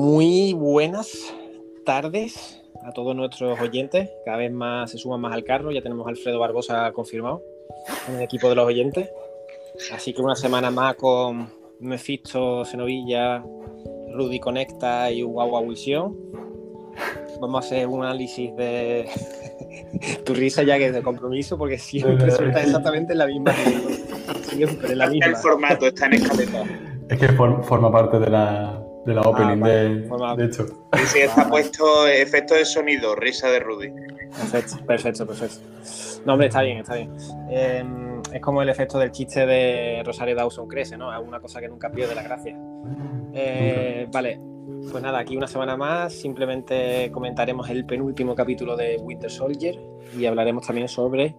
Muy buenas tardes a todos nuestros oyentes. Cada vez más se suman más al carro. Ya tenemos a Alfredo Barbosa confirmado en el equipo de los oyentes. Así que una semana más con Mephisto, Senovilla, Rudy Conecta y Guagua Visión. Vamos a hacer un análisis de tu risa ya que es de compromiso porque siempre suelta exactamente la misma. Siempre la misma. El formato está en escaleta. Es que forma parte de la, de la opening, ah, de, de, hecho. Sí, está puesto efecto de sonido, risa de Rudy. Perfecto, perfecto, perfecto. No, hombre, está bien, está bien. Em, es como el efecto del chiste de Rosario Dawson crece, ¿no? Es una cosa que nunca pierde la gracia. Eh, vale, pues nada, aquí una semana más. Simplemente comentaremos el penúltimo capítulo de Winter Soldier y hablaremos también sobre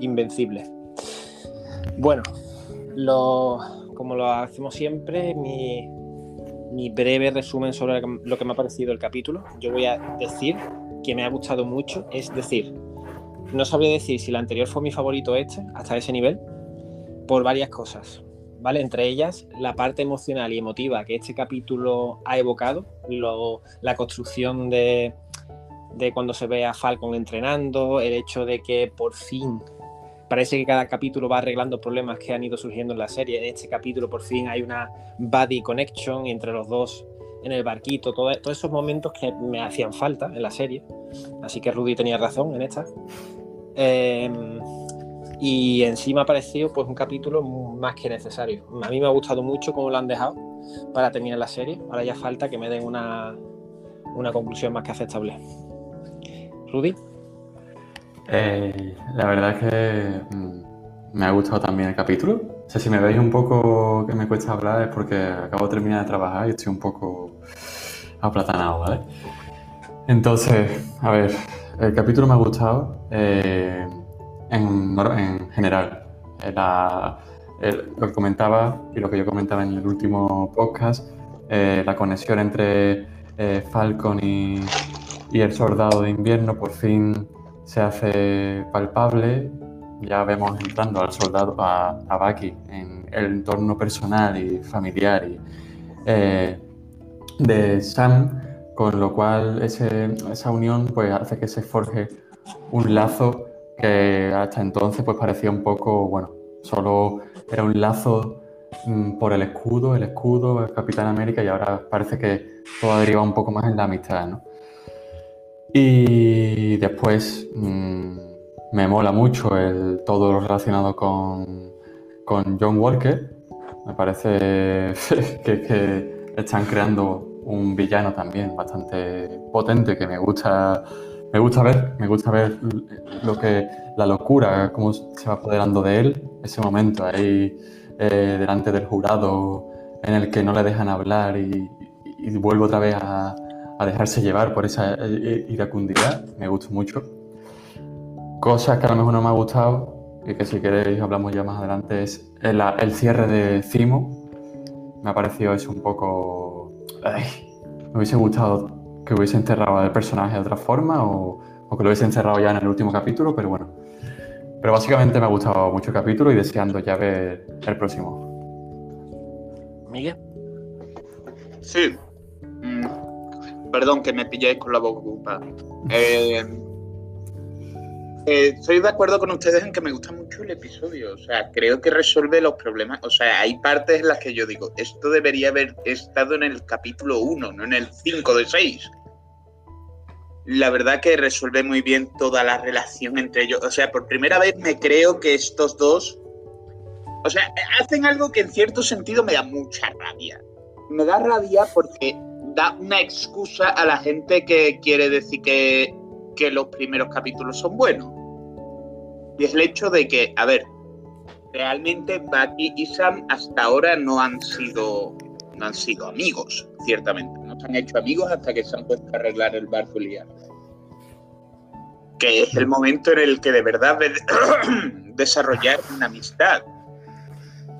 Invencible. Bueno, como lo hacemos siempre, mi, mi breve resumen sobre lo que me ha parecido el capítulo. Yo voy a decir que me ha gustado mucho, es decir, no sabría decir si el anterior fue mi favorito este, hasta ese nivel, por varias cosas, ¿vale? Entre ellas, la parte emocional y emotiva que este capítulo ha evocado, la construcción de, de cuando se ve a Falcon entrenando, el hecho de que por fin parece que cada capítulo va arreglando problemas que han ido surgiendo en la serie. En este capítulo por fin hay una buddy connection entre los dos en el barquito, todos esos momentos que me hacían falta en la serie. Así que Rudy tenía razón en esta. Em, y encima ha parecido pues un capítulo más que necesario. A mí me ha gustado mucho cómo lo han dejado para terminar la serie. Ahora ya falta que me den una, una conclusión más que aceptable. Rudy. Eh, la verdad es que mm, me ha gustado también el capítulo. O sea, si me veis un poco que me cuesta hablar es porque acabo de terminar de trabajar y estoy un poco aplatanado, ¿vale? Entonces, a ver, el capítulo me ha gustado eh, en, general. lo que comentaba y lo que yo comentaba en el último podcast, eh, la conexión entre Falcon y, y el soldado de invierno por fin se hace palpable, ya vemos entrando al soldado, a, a Bucky, en el entorno personal y familiar y, eh, de Sam, con lo cual ese, esa unión pues, hace que se forje un lazo que hasta entonces pues, parecía un poco, bueno, solo era un lazo mm, por el escudo, el escudo, el Capitán América, y ahora parece que todo deriva un poco más en la amistad, ¿no? Y después mm, me mola mucho todo lo relacionado con, con John Walker. Me parece que, están creando un villano también bastante potente que me gusta me gusta ver, me gusta ver lo que la locura, cómo se va apoderando de él, ese momento ahí eh, delante del jurado en el que no le dejan hablar y, y vuelve otra vez a, a dejarse llevar por esa eh, eh, iracundidad, me gustó mucho. Cosas que a lo mejor no me ha gustado y que si queréis hablamos ya más adelante es el, el cierre de Cimo. Me ha parecido eso un poco... me hubiese gustado que hubiese encerrado al personaje de otra forma o, o que lo hubiese encerrado ya en el último capítulo, pero bueno. Pero básicamente me ha gustado mucho el capítulo y deseando ya ver el próximo. Miguel. Sí, Perdón que me pilláis con la boca ocupada. Eh, eh, estoy de acuerdo con ustedes en que me gusta mucho el episodio. O sea, creo que resuelve los problemas. O sea, hay partes en las que yo digo, esto debería haber estado en el capítulo 1, no en el 5 de 6. La verdad que resuelve muy bien toda la relación entre ellos. O sea, por primera vez me creo que estos dos. O sea, hacen algo que en cierto sentido me da mucha rabia. Me da rabia porque da una excusa a la gente que quiere decir que, los primeros capítulos son buenos. Y es el hecho de que, a ver, realmente Bucky y Sam hasta ahora no han sido no han sido amigos, ciertamente. No se han hecho amigos hasta que se han puesto a arreglar el barco. Que es el momento en el que de verdad desarrollar una amistad.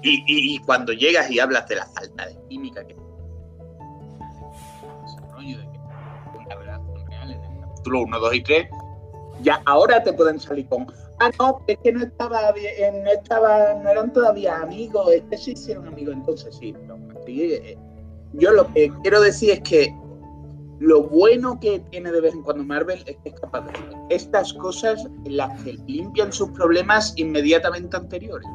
Y, y, cuando llegas y hablas de la falta de química que capítulo 1, 2 y 3, ya ahora te pueden salir con, ah, no, es que no estaba bien, no, estaba, no eran todavía amigos, este sí hicieron amigos, entonces sí. Eh, yo lo que quiero decir es que lo bueno que tiene de vez en cuando Marvel es que es capaz de hacer estas cosas en las que limpian sus problemas inmediatamente anteriores.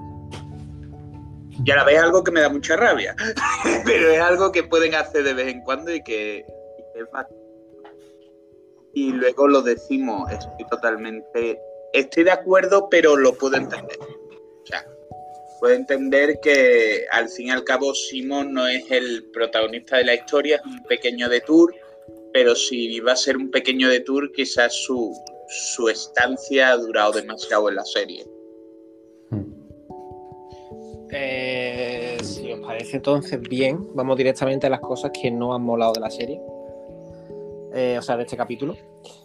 Y a la vez algo que me da mucha rabia, pero es algo que pueden hacer de vez en cuando y que, que es bastante. Y luego lo decimos, estoy totalmente, estoy de acuerdo, pero lo puedo entender. O sea, puedo entender que al fin y al cabo Simon no es el protagonista de la historia, es un pequeño detour, pero si va a ser un pequeño detour, quizás su, su estancia ha durado demasiado en la serie. Eh, si os parece entonces bien, vamos directamente a las cosas que no han molado de la serie. Eh, o sea, de este capítulo.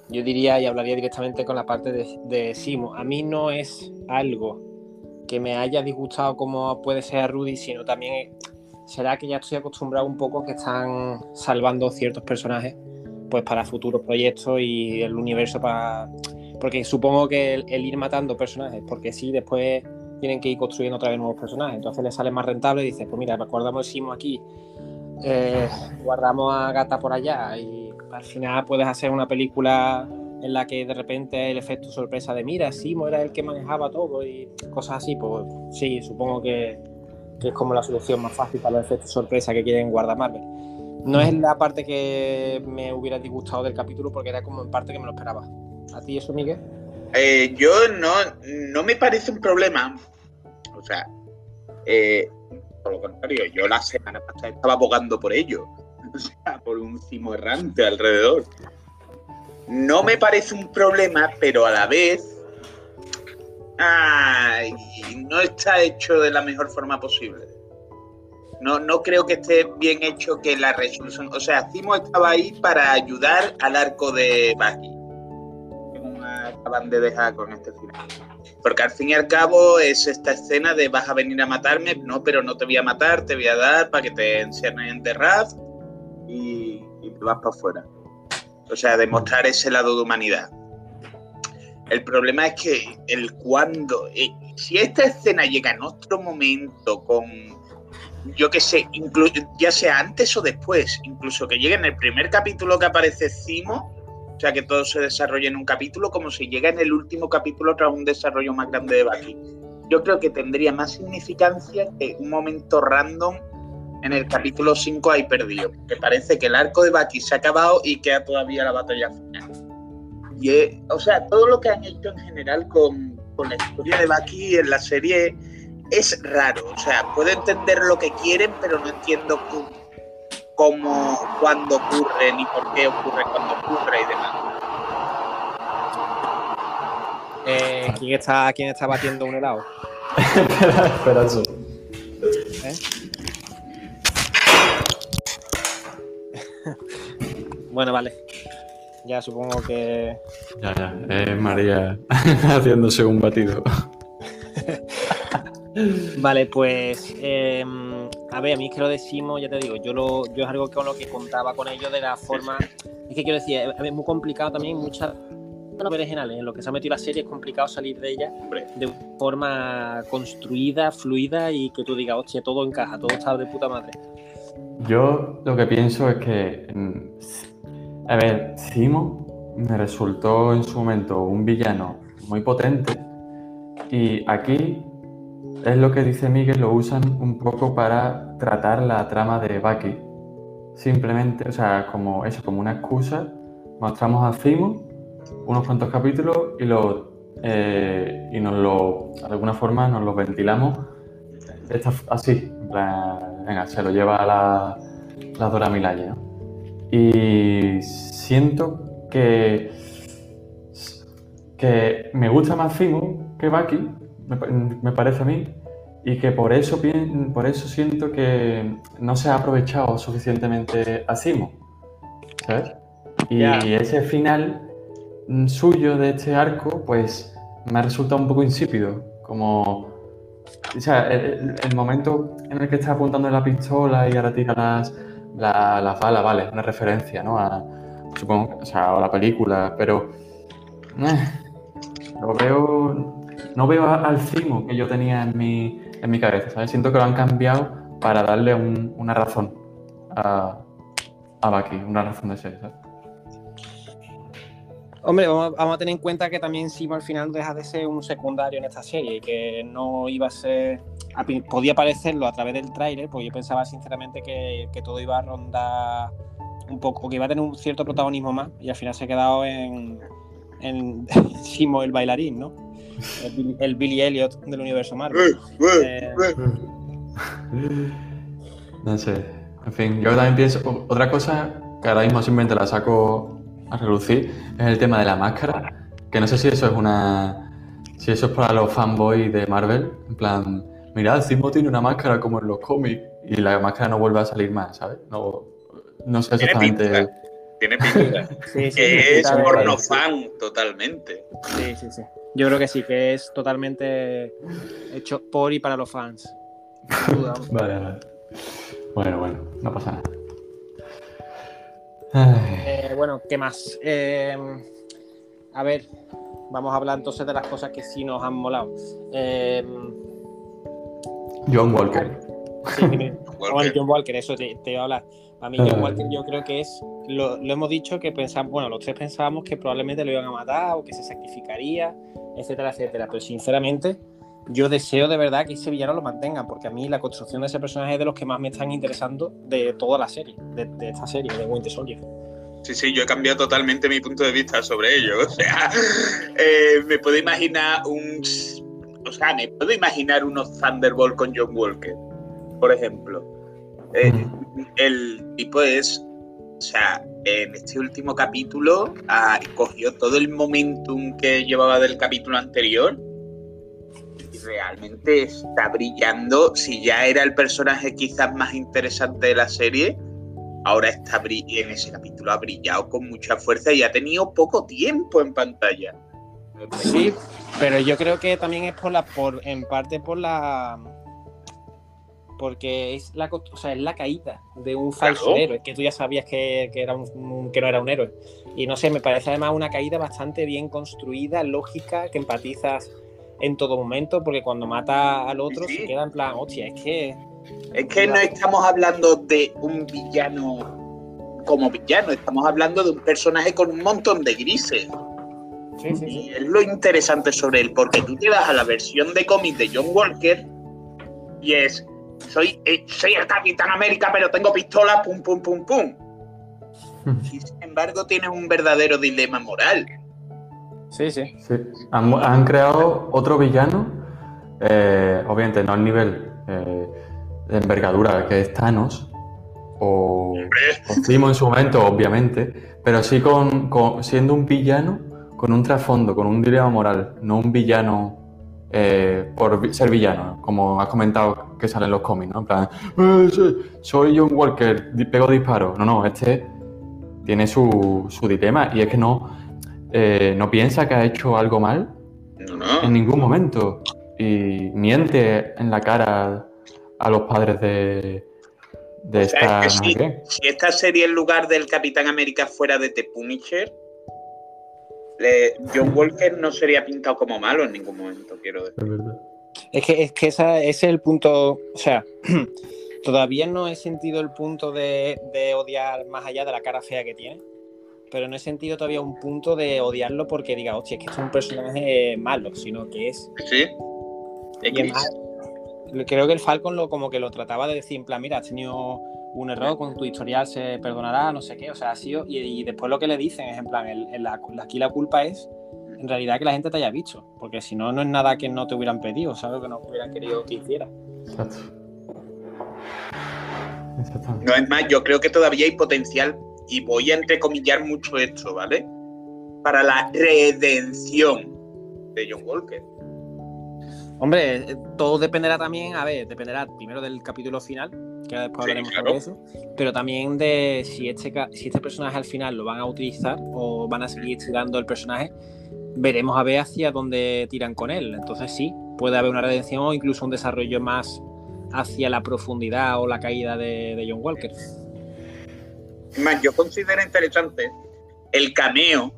Yo diría y hablaría directamente con la parte de, de Simo. A mí no es algo que me haya disgustado como puede ser a Rudy, sino también será que ya estoy acostumbrado un poco que están salvando ciertos personajes pues para futuros proyectos y el universo para porque supongo que el, el ir matando personajes porque sí después tienen que ir construyendo otra vez nuevos personajes entonces les sale más rentable y dices pues mira guardamos Simo aquí eh, guardamos a Gata por allá y al final puedes hacer una película en la que de repente el efecto sorpresa de mira, Simo era el que manejaba todo y cosas así, pues sí, supongo que, que es como la solución más fácil para los efectos sorpresa que quieren guardar Marvel. No es la parte que me hubiera disgustado del capítulo porque era como en parte que me lo esperaba. ¿A ti eso, Miguel? Eh, yo no, no me parece un problema. O sea, eh, por lo contrario, yo la semana pasada estaba abogando por ello. O sea, por un cimo errante alrededor. No me parece un problema, pero a la vez. Ay, no está hecho de la mejor forma posible. No, no creo que esté bien hecho que la resolución. O sea, Cimo estaba ahí para ayudar al arco de. Como acaban de dejar con este final. Porque al fin y al cabo es esta escena de vas a venir a matarme, no, pero no te voy a matar, te voy a dar para que te encierren en Terraz y, vas para afuera. O sea, demostrar ese lado de humanidad. El problema es que el cuando, eh, si esta escena llega en otro momento con, yo qué sé, ya sea antes o después, incluso que llegue en el primer capítulo que aparece Cimo, o sea, que todo se desarrolla en un capítulo, como si llega en el último capítulo tras un desarrollo más grande de Bucky. Yo creo que tendría más significancia que un momento random en el capítulo 5 ahí perdido, porque parece que el arco de Bucky se ha acabado y queda todavía la batalla final. Y, eh, o sea, todo lo que han hecho en general con, con la historia de Bucky en la serie es raro. O sea, puedo entender lo que quieren, pero no entiendo cómo, cómo cuándo ocurre, ni por qué ocurre cuando ocurre y demás. Eh, ¿quién, está, ¿Quién está batiendo un helado? espera, espera eso. ¿Eh? Bueno, vale. Ya supongo que. Ya, ya. Es María haciéndose un batido. Vale, pues. eh, a ver, a mí es que lo decimos, ya te digo, yo lo, yo es algo con lo que contaba con ellos de la forma. Es que quiero decir, es, muy complicado también, muchas originales en lo que se ha metido la serie es complicado salir de ella Hombre, de forma construida, fluida y que tú digas, hostia, todo encaja, todo está de puta madre. Yo lo que pienso es que. A ver, Simo me resultó en su momento un villano muy potente. Y aquí es lo que dice Miguel, lo usan un poco para tratar la trama de Bucky. Simplemente, o sea, como eso, como una excusa, mostramos a Simo unos cuantos capítulos y lo eh, y nos lo de alguna forma nos lo ventilamos así, venga, se lo lleva a la, la Dora Milaje, ¿no? Y siento que que me gusta más Fimu que Bucky, me, me parece a mí, y que por eso, por eso siento que no se ha aprovechado suficientemente a Simo, ¿sabes? Y Ya. ese final suyo de este arco, pues me ha resultado un poco insípido, como... O sea, el, el- el momento en el que está apuntando la pistola y ahora tira las, la- las balas, vale, una referencia, ¿no? A, supongo, o sea, a la película, pero... eh, lo veo... No veo al Cimo que yo tenía en mi, en mi cabeza, ¿sabes? Siento que lo han cambiado para darle un- una razón a, a Bucky, una razón de ser, ¿sabes? Hombre, vamos, a tener en cuenta que también Simo al final deja de ser un secundario en esta serie y que no iba a ser. Podía parecerlo a través del tráiler, porque yo pensaba sinceramente que, todo iba a rondar un poco, que iba a tener un cierto protagonismo más y al final se ha quedado en, en Simo el bailarín, ¿no? El, Billy Elliot del universo Marvel. Eh, no sé. En fin, yo también pienso. Otra cosa que ahora mismo simplemente la saco a relucir es el tema de la máscara. Que no sé si eso es una. Si eso es para los fanboys de Marvel. En plan, mirad, Zimo tiene una máscara como en los cómics y la máscara no vuelve a salir más, ¿sabes? No, no sé exactamente. Tiene pinta. sí, sí, es porno fan totalmente. Sí, sí, sí. Yo creo que sí, que es totalmente hecho por y para los fans. vale, vale. Bueno, bueno, no pasa nada. Eh, bueno, ¿qué más? Eh, a ver, vamos a hablar entonces de las cosas que sí nos han molado. Eh, John Walker. Sí, John Walker, eso te, te, iba a hablar. A mí John Walker yo creo que es, lo, hemos dicho que pensamos, bueno, los tres pensábamos que probablemente lo iban a matar o que se sacrificaría, etcétera, etcétera. Pero sinceramente, yo deseo de verdad que ese villano lo mantengan, porque a mí la construcción de ese personaje es de los que más me están interesando de toda la serie, de, esta serie, de Winter Soldier. Sí, sí, yo he cambiado totalmente mi punto de vista sobre ello. O sea, eh, me puedo imaginar un. O sea, me puedo imaginar unos Thunderbolt con John Walker, por ejemplo. Eh, el tipo es. O sea, en este último capítulo ah, cogió todo el momentum que llevaba del capítulo anterior realmente está brillando. Si ya era el personaje quizás más interesante de la serie, ahora está en ese capítulo ha brillado con mucha fuerza y ha tenido poco tiempo en pantalla. Sí, pero yo creo que también es por la, por, en parte por la, porque es la, o sea, es la caída de un falso héroe, que tú ya sabías que, era un, que no era un héroe. Y no sé, me parece además una caída bastante bien construida, lógica, que empatizas en todo momento, porque cuando mata al otro se queda en plan, hostia, es que. Es que no estamos hablando de un villano como villano, estamos hablando de un personaje con un montón de grises. Sí, sí, y es lo interesante sobre él, porque tú te vas a la versión de cómic de John Walker y es, soy, eh, soy el Capitán América, pero tengo pistola, pum, pum, pum, pum. Y sin embargo, tiene un verdadero dilema moral. Sí, sí. Han, creado otro villano, eh, obviamente no al nivel eh, de envergadura que es Thanos, o, o en su momento, obviamente, pero sí con, siendo un villano con un trasfondo, con un dilema moral, no un villano eh, por ser villano, como has comentado que sale en los cómics, ¿no? En plan, soy John Walker, pego disparo. No, no, este tiene su, su dilema y es que no eh, no piensa que ha hecho algo mal en ningún momento y miente en la cara a los padres de, de esta. si, esta serie en lugar del Capitán América fuera de The Punisher, John Walker no sería pintado como malo en ningún momento, quiero decir. Es, que, es que ese es el punto, o sea, todavía no he sentido el punto de, de, odiar más allá de la cara fea que tiene pero no he sentido todavía un punto de odiarlo porque diga, hostia, es que es un personaje malo, sino que es. Sí. creo que el Falcon lo como que lo trataba de decir, en plan, mira, has tenido un error con tu historial, se perdonará, no sé qué, o sea, ha sido. Y, después lo que le dicen es, en plan, el, aquí la culpa es en realidad que la gente te haya visto, porque si no, no es nada que no te hubieran pedido, ¿sabes? Que no hubieran querido que hiciera. Exacto. No, es más, yo creo que todavía hay potencial y voy a entrecomillar mucho esto, ¿vale? Para la redención de John Walker. Hombre, eh, todo dependerá también, a ver, dependerá primero del capítulo final, que después hablaremos sobre eso, pero también de si este, si este personaje al final lo van a utilizar o van a seguir tirando el personaje, veremos a ver hacia dónde tiran con él. Entonces sí, puede haber una redención o incluso un desarrollo más hacia la profundidad o la caída de John Walker. Más, yo considero interesante el cameo.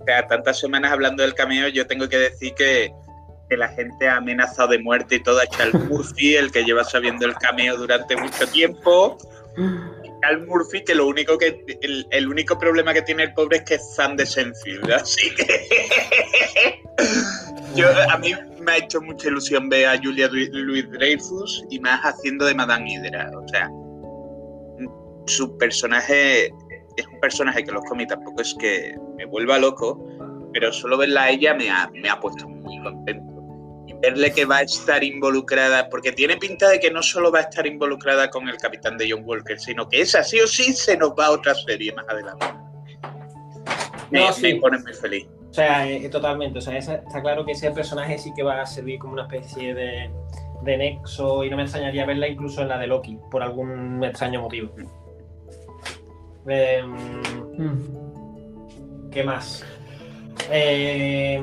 O sea, tantas semanas hablando del cameo, yo tengo que decir que, la gente ha amenazado de muerte y todo a Charles Murphy, el que lleva sabiendo el cameo durante mucho tiempo. Cal Murphy, que lo único que el, el, único problema que tiene el pobre es que es fan de Senfield, así que yo, a mí me ha hecho mucha ilusión ver a Julia Louis Dreyfus y más haciendo de Madame Hydra, o sea, su personaje es un personaje que los cómics tampoco es que me vuelva loco, pero solo verla a ella me ha, me ha puesto muy contento verle que va a estar involucrada, porque tiene pinta de que no solo va a estar involucrada con el capitán de John Walker, sino que esa sí o sí se nos va a otra serie más adelante. Me, no, sí. pone muy feliz. O sea, eh, totalmente. O sea, está claro que ese personaje sí que va a servir como una especie de, de nexo y no me extrañaría verla incluso en la de Loki, por algún extraño motivo. Eh, ¿Qué más? Eh,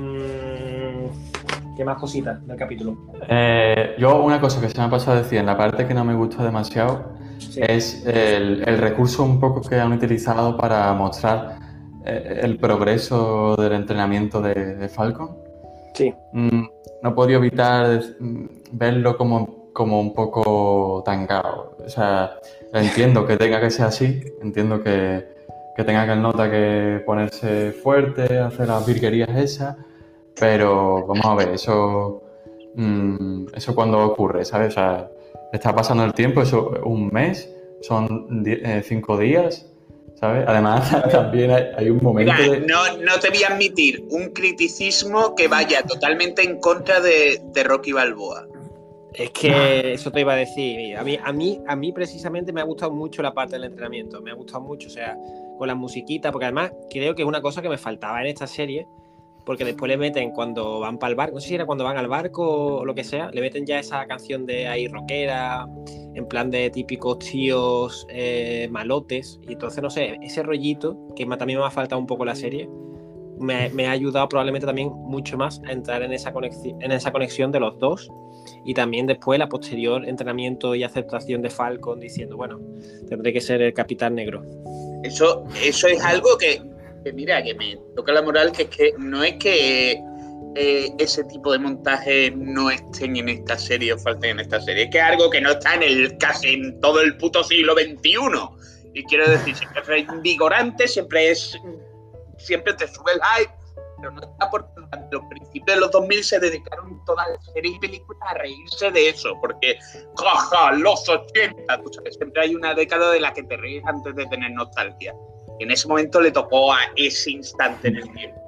¿Qué más cositas del capítulo? Eh, yo una cosa que se me ha pasado a decir en la parte que no me gusta demasiado es el, recurso un poco que han utilizado para mostrar eh, el progreso del entrenamiento de, Falcon. Sí. Mm, no he podido evitar mm, verlo como, como un poco tangado. O sea, entiendo que tenga que ser así, entiendo que, que tenga que el nota que ponerse fuerte, hacer las virguerías esas pero vamos a ver, eso, mm, eso cuando ocurre, ¿sabes? O sea, está pasando el tiempo, eso un mes, son eh, cinco días, ¿sabes? Además, también hay, un momento. Mira, no, no te voy a admitir un criticismo que vaya totalmente en contra de, de Rocky Balboa. Es que eso te iba a decir. A mí, a, mí, a mí precisamente me ha gustado mucho la parte del entrenamiento. Me ha gustado mucho, o sea, con la musiquita, porque además creo que es una cosa que me faltaba en esta serie porque después le meten cuando van para el barco, no sé si era cuando van al barco o lo que sea, le meten ya esa canción de ahí rockera, en plan de típicos tíos eh, malotes, y entonces no sé, ese rollito, que también me ha faltado un poco la serie, me, ha ayudado probablemente también mucho más a entrar en esa, conexión, en esa conexión de los dos y también después la posterior entrenamiento y aceptación de Falcon diciendo, bueno, tendré que ser el capitán negro. Eso, eso es algo que que mira, que me toca la moral, que es que no es que eh, ese tipo de montajes no estén en esta serie o falten en esta serie, es que es algo que no está en el casi en todo el puto siglo XXI. Y quiero decir, siempre es reinvigorante, siempre es. Siempre te sube el hype, pero no está durante los principios de los 2000 se dedicaron todas las series y películas a reírse de eso, porque, jaja, los 80, tú sabes, siempre hay una década de la que te ríes antes de tener nostalgia en ese momento le tocó a ese instante en el tiempo.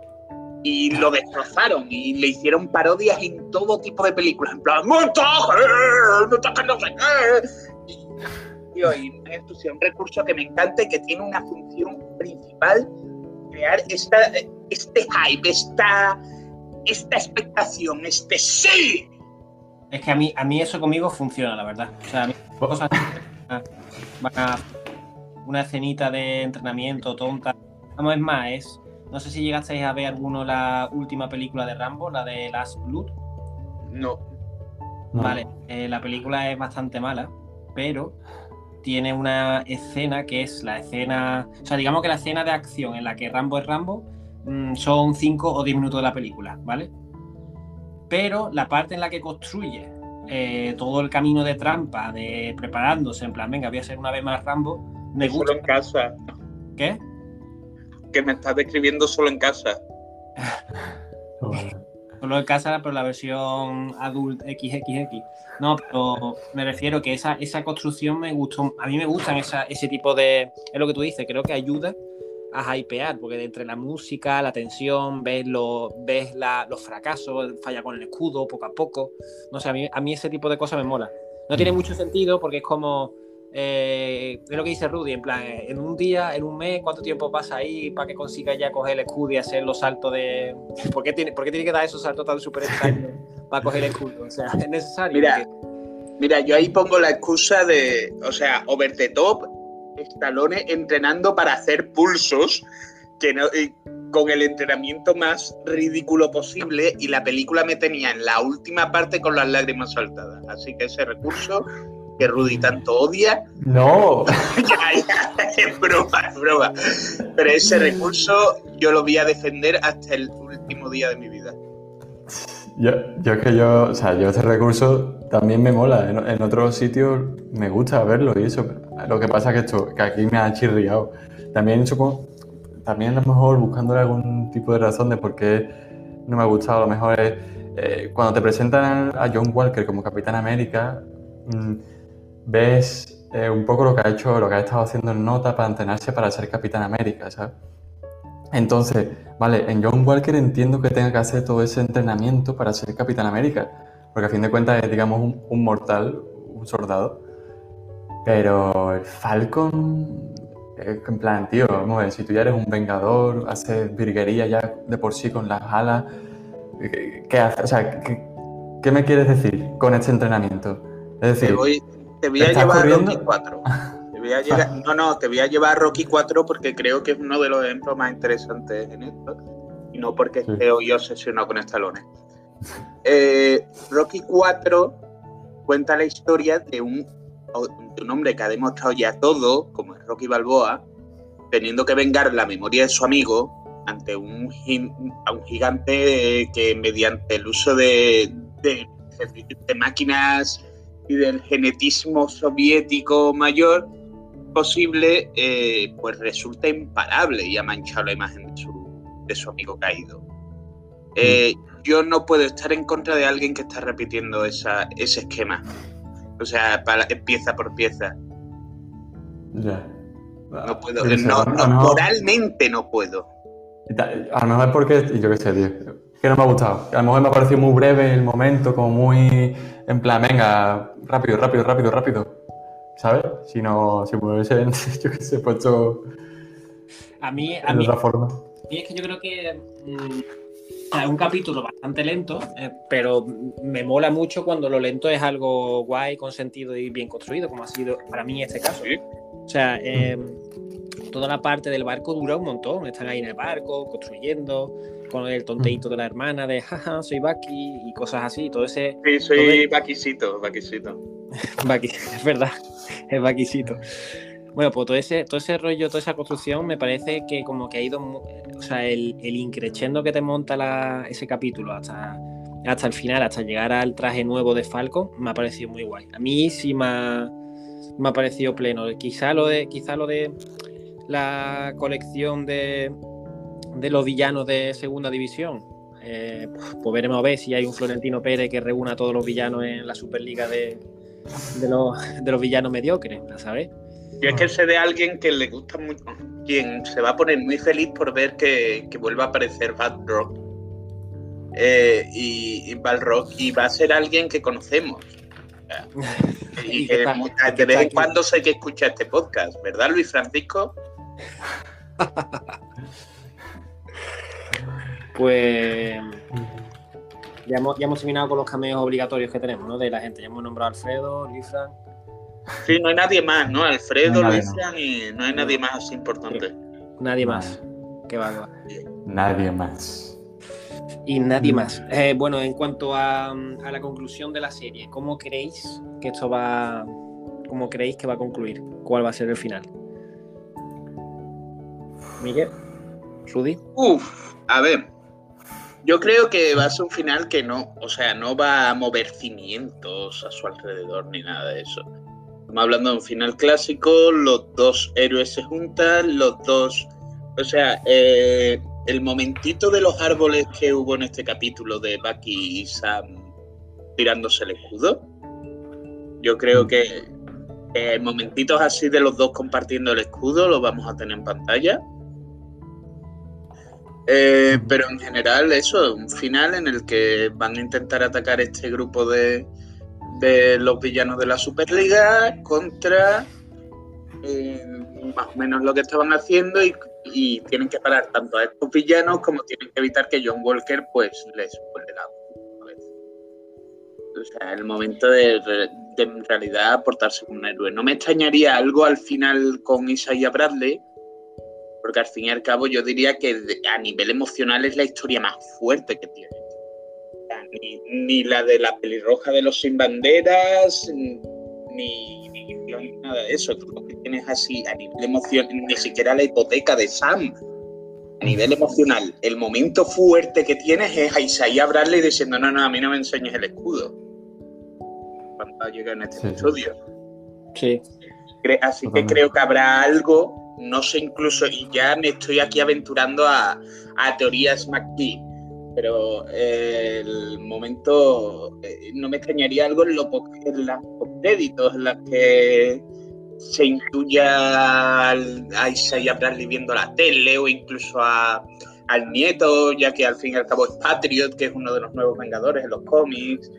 Y lo destrozaron y le hicieron parodias en todo tipo de películas, en plan, ¡montaje! ¡montaje no sé qué! Y, es un recurso que me encanta y que tiene una función principal, crear esta, este hype, esta, esta expectación, este sí. Es que a mí, a mí eso conmigo funciona, la verdad. O sea, a mí cosas van a una escenita de entrenamiento tonta. Vamos, es más, es. No sé si llegasteis a ver alguno la última película de Rambo, la de Last Blood. No. Vale, eh, la película es bastante mala, pero tiene una escena que es la escena. O sea, digamos que la escena de acción en la que Rambo es Rambo mm, son 5 o 10 minutos de la película, ¿vale? Pero la parte en la que construye eh, todo el camino de trampa, de preparándose, en plan, venga, voy a ser una vez más Rambo, me gusta. Solo en casa. ¿Qué? Que me estás describiendo solo en casa. solo en casa, pero la versión adult XXX. No, pero me refiero que esa, esa construcción me gustó. A mí me gustan ese tipo de. Es lo que tú dices, creo que ayuda a hypear, porque entre la música, la tensión, ves, ves los fracasos, falla con el escudo poco a poco. No sé, a mí, a mí ese tipo de cosas me mola. No tiene mucho sentido porque es como eh, es lo que dice Rudy, en plan, en un día, en un mes, ¿cuánto tiempo pasa ahí para que consiga ya coger el escudo y hacer los saltos de... ¿Por qué tiene, tiene que dar esos saltos tan súper extraños para coger el escudo? O sea, es necesario. Mira, mira, yo ahí pongo la excusa de, o sea, over the top, Stallone entrenando para hacer pulsos, que no, con el entrenamiento más ridículo posible y la película me tenía en la última parte con las lágrimas saltadas. Así que ese recurso que Rudy tanto odia. No. es broma, es broma. Pero ese recurso yo lo voy a defender hasta el último día de mi vida. Yo, yo es que yo, o sea, yo ese recurso también me mola. En, en otros sitios me gusta verlo y eso. Lo que pasa es que esto, que aquí me ha chirriado. También supongo, también a lo mejor buscándole algún tipo de razón de por qué no me ha gustado, a lo mejor es eh, cuando te presentan a John Walker como Capitán América, mm, ves eh, un poco lo que ha hecho, lo que ha estado haciendo en nota para entrenarse para ser Capitán América, ¿sabes? Entonces, vale, en John Walker entiendo que tenga que hacer todo ese entrenamiento para ser Capitán América, porque a fin de cuentas es, digamos, un, mortal, un soldado. Pero el Falcon, que en plan, tío, vamos a ver, si tú ya eres un vengador, haces virguería ya de por sí con las alas, ¿qué, qué haces? O sea, ¿qué, qué me quieres decir con este entrenamiento? Es decir, te voy a ¿estás llevar a? Rocky 4. Te voy a llegar- no, no, te voy a llevar a Rocky 4 porque creo que es uno de los ejemplos más interesantes en esto. Y no porque esté hoy obsesionado con estalones. Eh, Rocky 4 cuenta la historia de un, de un hombre que ha demostrado ya todo, como es Rocky Balboa, teniendo que vengar la memoria de su amigo ante un, a un gigante que mediante el uso de, de- de máquinas y del genetismo soviético mayor posible, eh, pues resulta imparable y ha manchado la imagen de su, de su amigo caído. Eh, yo no puedo estar en contra de alguien que está repitiendo esa, ese esquema. O sea, para- pieza por pieza. ya. No puedo. No- no, moralmente no puedo. A lo mejor porque, yo qué sé, tío, que no me ha gustado. A lo mejor me ha parecido muy breve el momento, como muy en plan, venga, rápido, rápido, rápido, rápido. ¿Sabes? Si no, si me hubiesen, yo qué sé, puesto A mí, a de mí, otra forma. Y es que yo creo que mm, o sea, es un capítulo bastante lento, eh, pero me mola mucho cuando lo lento es algo guay, con sentido y bien construido, como ha sido para mí este caso. Sí. O sea, eh, toda la parte del barco dura un montón. Están ahí en el barco, construyendo, con el tonteíto de la hermana de jaja, soy Bucky y cosas así. Todo ese Sí, soy el- vaquisito. Bucky, es verdad, es Buckycito. Bueno, pues todo ese, todo ese rollo, toda esa construcción me parece que como que ha ido, o sea, el, el increchendo que te monta la- ese capítulo hasta, hasta el final, hasta llegar al traje nuevo de Falcon, me ha parecido muy guay. A mí sí me ha, me ha parecido pleno. Quizá lo de, quizá lo de la colección de, de los villanos de segunda división. eh, pues veremos a ver si hay un Florentino Pérez que reúna a todos los villanos en la Superliga de, de los, de los villanos mediocres, a saber. Yo es que sé de alguien que le gusta mucho, quien se va a poner muy feliz por ver que, que vuelva a aparecer Bad Rock. Eh, y, y Bad Rock, y va a ser alguien que conocemos. Y Y que que está- mu- y que de vez en cuando sé que escucha este podcast, ¿verdad, Luis Francisco? Pues ya hemos, ya hemos terminado con los cameos obligatorios que tenemos, ¿no? De la gente. Ya hemos nombrado a Alfredo, Lisa. Sí, no hay nadie más, ¿no? Alfredo, No Luis Fran, y no hay nadie más así importante. Nadie más. Qué va, qué va. Nadie más. Y nadie más. Eh, bueno, en cuanto a, a la conclusión de la serie, ¿cómo creéis que esto va. ¿Cómo creéis que va a concluir? ¿Cuál va a ser el final? Miguel, Rudy. Uf, a ver. Yo creo que va a ser un final que no, o sea, no va a mover cimientos a su alrededor ni nada de eso. Estamos hablando de un final clásico, los dos héroes se juntan, los dos. O sea, eh, el momentito de los árboles que hubo en este capítulo de Bucky y Sam tirándose el escudo. Yo creo que eh, momentitos así de los dos compartiendo el escudo lo vamos a tener en pantalla. Eh, pero en general eso, un final en el que van a intentar atacar este grupo de, los villanos de la Superliga contra eh, más o menos lo que estaban haciendo y, tienen que parar tanto a estos villanos como tienen que evitar que John Walker pues les vuelve la. O sea, el momento de, de en realidad portarse como un héroe. No me extrañaría algo al final con Isaiah Bradley, porque al fin y al cabo yo diría que a nivel emocional es la historia más fuerte que tiene. Ni, ni la de la pelirroja de los sin banderas, ni, ni nada de eso. Tú lo que tienes así a nivel emocional, ni siquiera la hipoteca de Sam. A nivel emocional, el momento fuerte que tienes es a Isaiah Bradley diciendo, no, no, a mí no me enseñes el escudo. cuando llega en este episodio. Sí. Así que creo que habrá algo, no sé incluso, y ya me estoy aquí aventurando a, teorías McGee, pero eh, el momento eh, no me extrañaría algo en, lo, en créditos, en las que se intuya a Isaiah Bradley viendo la tele o incluso a, al nieto, ya que al fin y al cabo es Patriot, que es uno de los nuevos Vengadores en los cómics,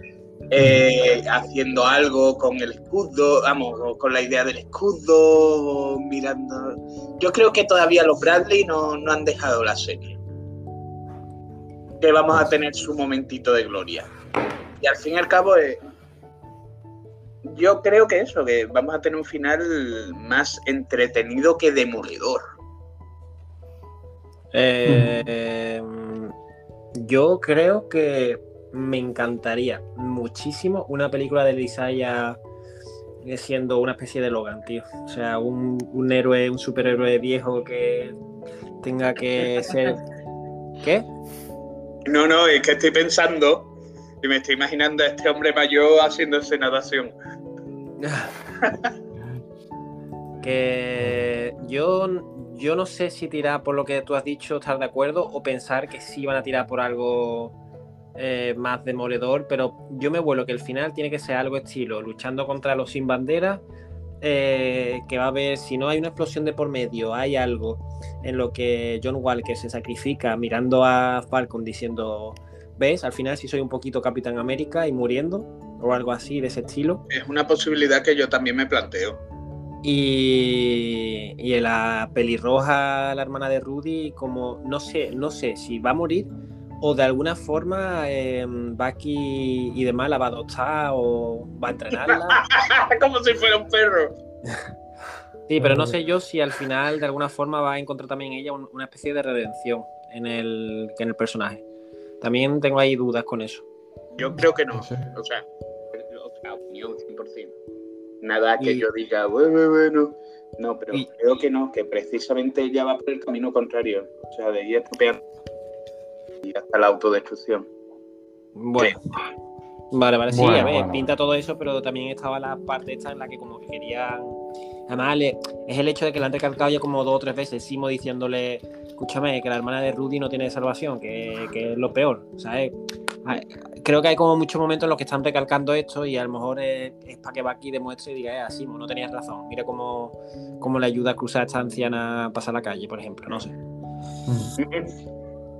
eh, haciendo algo con el escudo, vamos, con la idea del escudo, mirando. Yo creo que todavía los Bradley no, no han dejado la serie. Que vamos a tener su momentito de gloria. Y al fin y al cabo, eh, yo creo que eso, que vamos a tener un final más entretenido que demoledor. Eh, yo creo que me encantaría muchísimo una película de Isaiah siendo una especie de Logan, tío. O sea, un, un héroe, un superhéroe viejo que tenga que ser. ¿Qué? No, no, es que estoy pensando y me estoy imaginando a este hombre mayor haciéndose natación. que yo, yo no sé si tirar por lo que tú has dicho, estar de acuerdo, o pensar que sí van a tirar por algo eh, más demoledor, pero yo me vuelo que el final tiene que ser algo estilo, luchando contra los sin bandera, eh, que va a haber, si no hay una explosión de por medio, hay algo en lo que John Walker se sacrifica mirando a Falcon diciendo ¿Ves? Al final sí soy un poquito Capitán América y muriendo, o algo así de ese estilo. Es una posibilidad que yo también me planteo. Y, y la pelirroja, la hermana de Rudy, como no sé, no sé si va a morir o de alguna forma eh, Bucky y demás la va a adoptar o va a entrenarla. como si fuera un perro. sí, pero no sé yo si al final de alguna forma va a encontrar también ella una especie de redención en el, en el personaje. También tengo ahí dudas con eso. Yo creo que no. O sea, opinión 100%. Nada que yo diga, bueno, bueno. No, pero creo que no, que precisamente ella va por el camino contrario. O sea, de ir estropeando y hasta la autodestrucción. Bueno. Vale, vale, sí, a ver, pinta todo eso, pero también estaba la parte esta en la que como que querían... Además, es el hecho de que la han recalcado ya como dos o tres veces, Simo diciéndole, escúchame, que la hermana de Rudy no tiene salvación, que, es lo peor, ¿sabes? Creo que hay como muchos momentos en los que están recalcando esto y a lo mejor es, para que Bucky demuestre y diga, eh, así, no tenías razón, mira cómo, cómo, le ayuda a cruzar a esta anciana a pasar la calle, por ejemplo, no sé.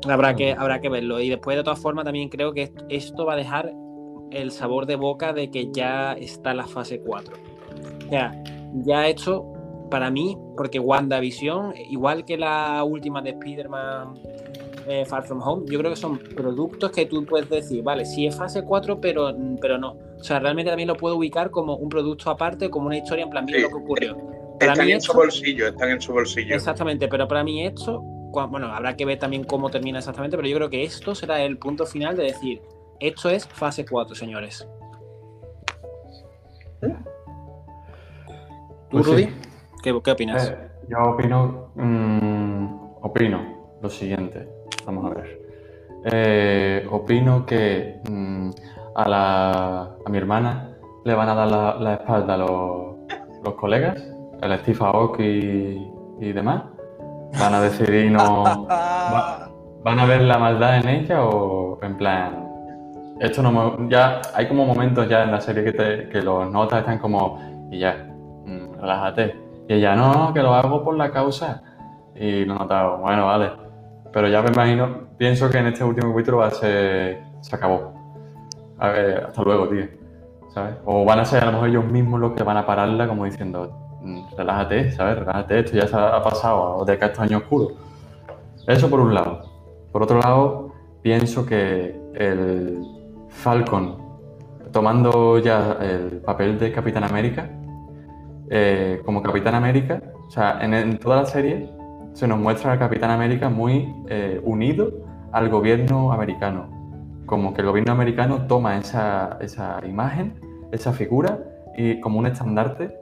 Habrá que, habrá que verlo. Y después, de todas formas, también creo que esto va a dejar el sabor de boca de que ya está la fase 4. O sea, ya hecho para mí, porque WandaVision, igual que la última de Spider-Man eh, Far From Home, yo creo que son productos que tú puedes decir, vale, sí es fase 4, pero, pero no. O sea, realmente también lo puedo ubicar como un producto aparte, como una historia en plan, mira lo que ocurrió. están en su bolsillo, están en su bolsillo. Exactamente, pero para mí esto, bueno, habrá que ver también cómo termina exactamente, pero yo creo que esto será el punto final de decir, esto es fase 4, señores. ¿Tú, pues Rudy? ¿Qué, opinas? Eh, yo opino, mm, opino lo siguiente. Vamos a ver. Eh, opino que mm, a, la, a mi hermana le van a dar la, espalda a los, los, colegas, el Steve Aoki y, demás. Van a decidir no. van a ver la maldad en ella o en plan. Esto no Ya hay como momentos ya en la serie que, te, que los notas están como. Y ya, mm, relájate y ella, no, no, que lo hago por la causa. Y lo notaba, bueno, vale. Pero ya me imagino, pienso que en este último capítulo va a ser. Se acabó. A ver, hasta luego, tío. ¿Sabes? O van a ser a lo mejor ellos mismos los que van a pararla, como diciendo, relájate, ¿sabes? Relájate, esto ya se ha pasado, o de acá estos años oscuros. Eso por un lado. Por otro lado, pienso que el Falcon, tomando ya el papel de Capitán América, eh, como Capitán América, o sea, en, toda la serie se nos muestra al Capitán América muy eh, unido al gobierno americano. Como que el gobierno americano toma esa, imagen, esa figura, y como un estandarte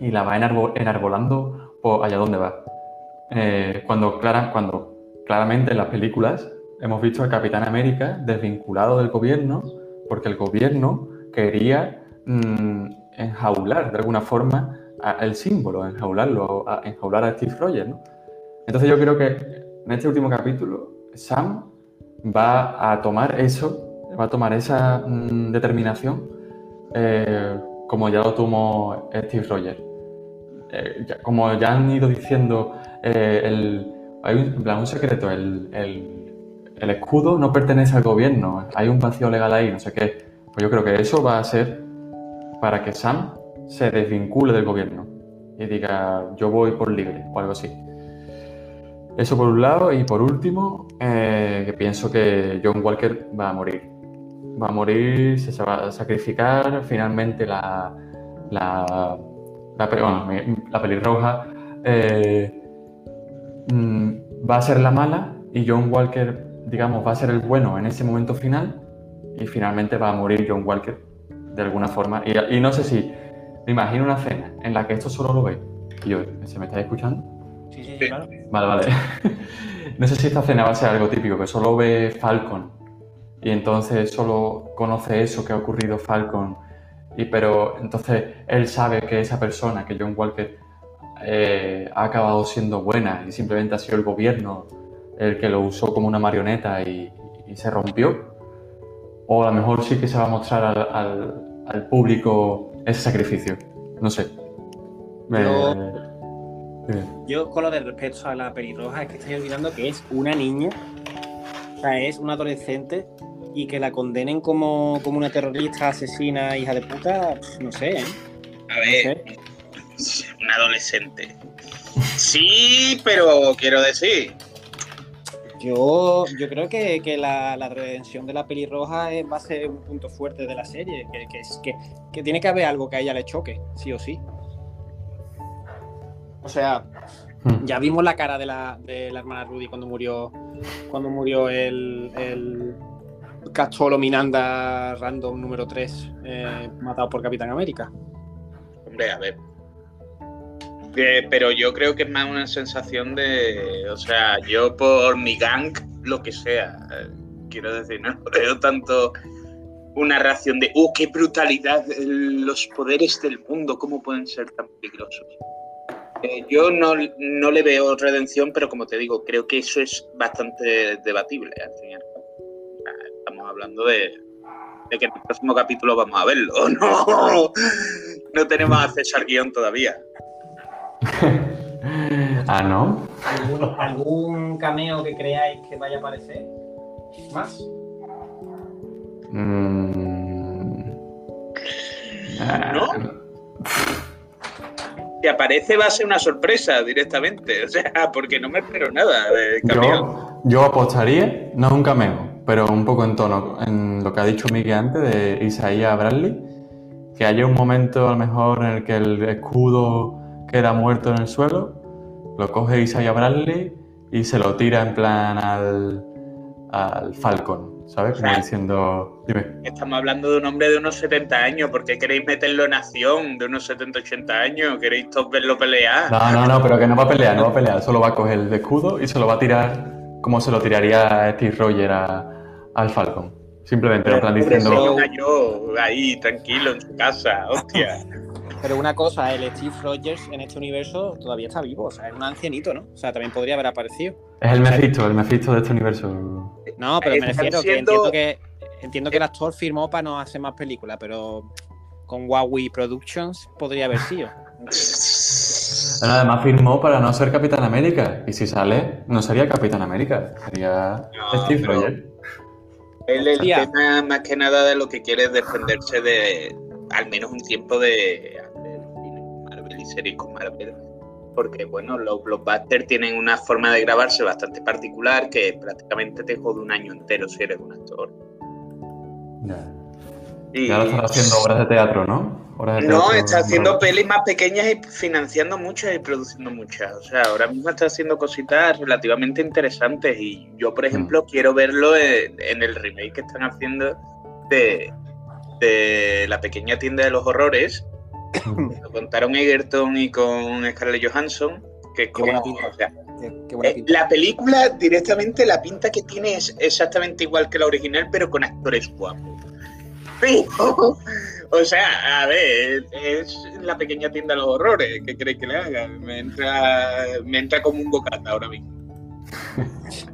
y la va enarbolando por allá donde va. Eh, cuando, cuando claramente en las películas hemos visto al Capitán América desvinculado del gobierno porque el gobierno quería mm, enjaular de alguna forma el símbolo, enjaularlo, a, enjaular a Steve Rogers, ¿no? Entonces yo creo que en este último capítulo Sam va a tomar eso, va a tomar esa mm, determinación eh, como ya lo tomó Steve Rogers. Eh, como ya han ido diciendo, eh, hay un, un secreto, el, el, escudo no pertenece al gobierno, hay un vacío legal ahí, no sé qué. Pues yo creo que eso va a ser para que Sam se desvincule del gobierno y diga yo voy por libre o algo así. Eso por un lado y por último, eh, que pienso que John Walker va a morir. Va a morir, se va a sacrificar finalmente la, la, la, pelirroja. Eh, mm, va a ser la mala y John Walker, digamos, va a ser el bueno en ese momento final y finalmente va a morir John Walker de alguna forma. Y, y no sé si me imagino una cena en la que esto solo lo ve. Y yo, ¿se me está escuchando? Sí, sí, claro. Vale, vale. no sé si esta cena va a ser algo típico, que solo ve Falcon y entonces solo conoce eso que ha ocurrido Falcon. Y, pero entonces él sabe que esa persona, que John Walker, eh, ha acabado siendo buena y simplemente ha sido el gobierno el que lo usó como una marioneta y, se rompió. O a lo mejor sí que se va a mostrar al, al público ese sacrificio. No sé. Yo, con lo de respecto a la pelirroja, es que estoy olvidando que es una niña, o sea, es una adolescente y que la condenen como, como una terrorista, asesina, hija de puta, no sé. ¿eh? A ver, una adolescente. Sí, pero quiero decir, yo, yo creo que, la, redención de la pelirroja va a ser un punto fuerte de la serie, que, que, tiene que haber algo que a ella le choque, sí o sí. O sea, hmm. ya vimos la cara de la, de la hermana Rudy cuando murió cuando murió el, el Cacholo Minanda random número 3 eh, matado por Capitán América. Hombre, a ver, pero yo creo que es más una sensación de, o sea, yo por mi gang, lo que sea, eh, quiero decir, no veo tanto una reacción de, ¡oh, qué brutalidad! Los poderes del mundo, ¿cómo pueden ser tan peligrosos? Eh, yo no, no, le veo redención, pero como te digo, creo que eso es bastante debatible al final. Estamos hablando de, de, que en el próximo capítulo vamos a verlo. No, no tenemos acceso al guion todavía. ah, ¿no? ¿Algún, cameo que creáis que vaya a aparecer? ¿Más? Mm. ¿No? Si aparece va a ser una sorpresa directamente, o sea, porque no me espero nada de cameo. Yo, apostaría, no es un cameo, pero un poco en tono, en lo que ha dicho Miguel antes de Isaías Bradley, que haya un momento a lo mejor en el que el escudo queda muerto en el suelo, lo coge Isaiah Bradley y se lo tira en plan al, al Falcon, ¿sabes? Como diciendo, dime. Estamos hablando de un hombre de unos 70 años, ¿por qué queréis meterlo en acción de unos 70, 80 años? ¿Queréis todos verlo pelear? No, no, no, pero que no va a pelear, no va a pelear, solo va a coger el escudo y se lo va a tirar como se lo tiraría Steve Rogers al Falcon. Simplemente, en plan diciendo... Yo ahí, tranquilo, en su casa, hostia. Pero una cosa, el Steve Rogers en este universo todavía está vivo, o sea, es un ancianito, ¿no? O sea, también podría haber aparecido. Es el Mephisto, el Mephisto de este universo. No, pero me refiero que entiendo que entiendo que el actor firmó para no hacer más películas, pero con Huawei Productions podría haber sido. además firmó para no ser Capitán América. Y si sale, no sería Capitán América, sería Steve Rogers. Él el tema más que nada de lo que quiere es defenderse de al menos un tiempo de Marvel y series con Marvel, porque bueno, los blockbusters tienen una forma de grabarse bastante particular que prácticamente te jode un año entero si eres un actor. Y... ahora estás haciendo obras de teatro, ¿no? no, está haciendo pelis más pequeñas y financiando muchas y produciendo muchas. O sea, ahora mismo está haciendo cositas relativamente interesantes y yo, por mm. ejemplo, quiero verlo en, el remake que están haciendo de, de La pequeña tienda de los horrores, lo contaron Egerton y con Scarlett Johansson, que es como, eh, la película directamente la pinta que tiene es exactamente igual que la original, pero con actores guapos. O sea, a ver, es la pequeña tienda de los horrores. ¿Qué crees que le haga? Me entra, me entra como un bocata ahora mismo.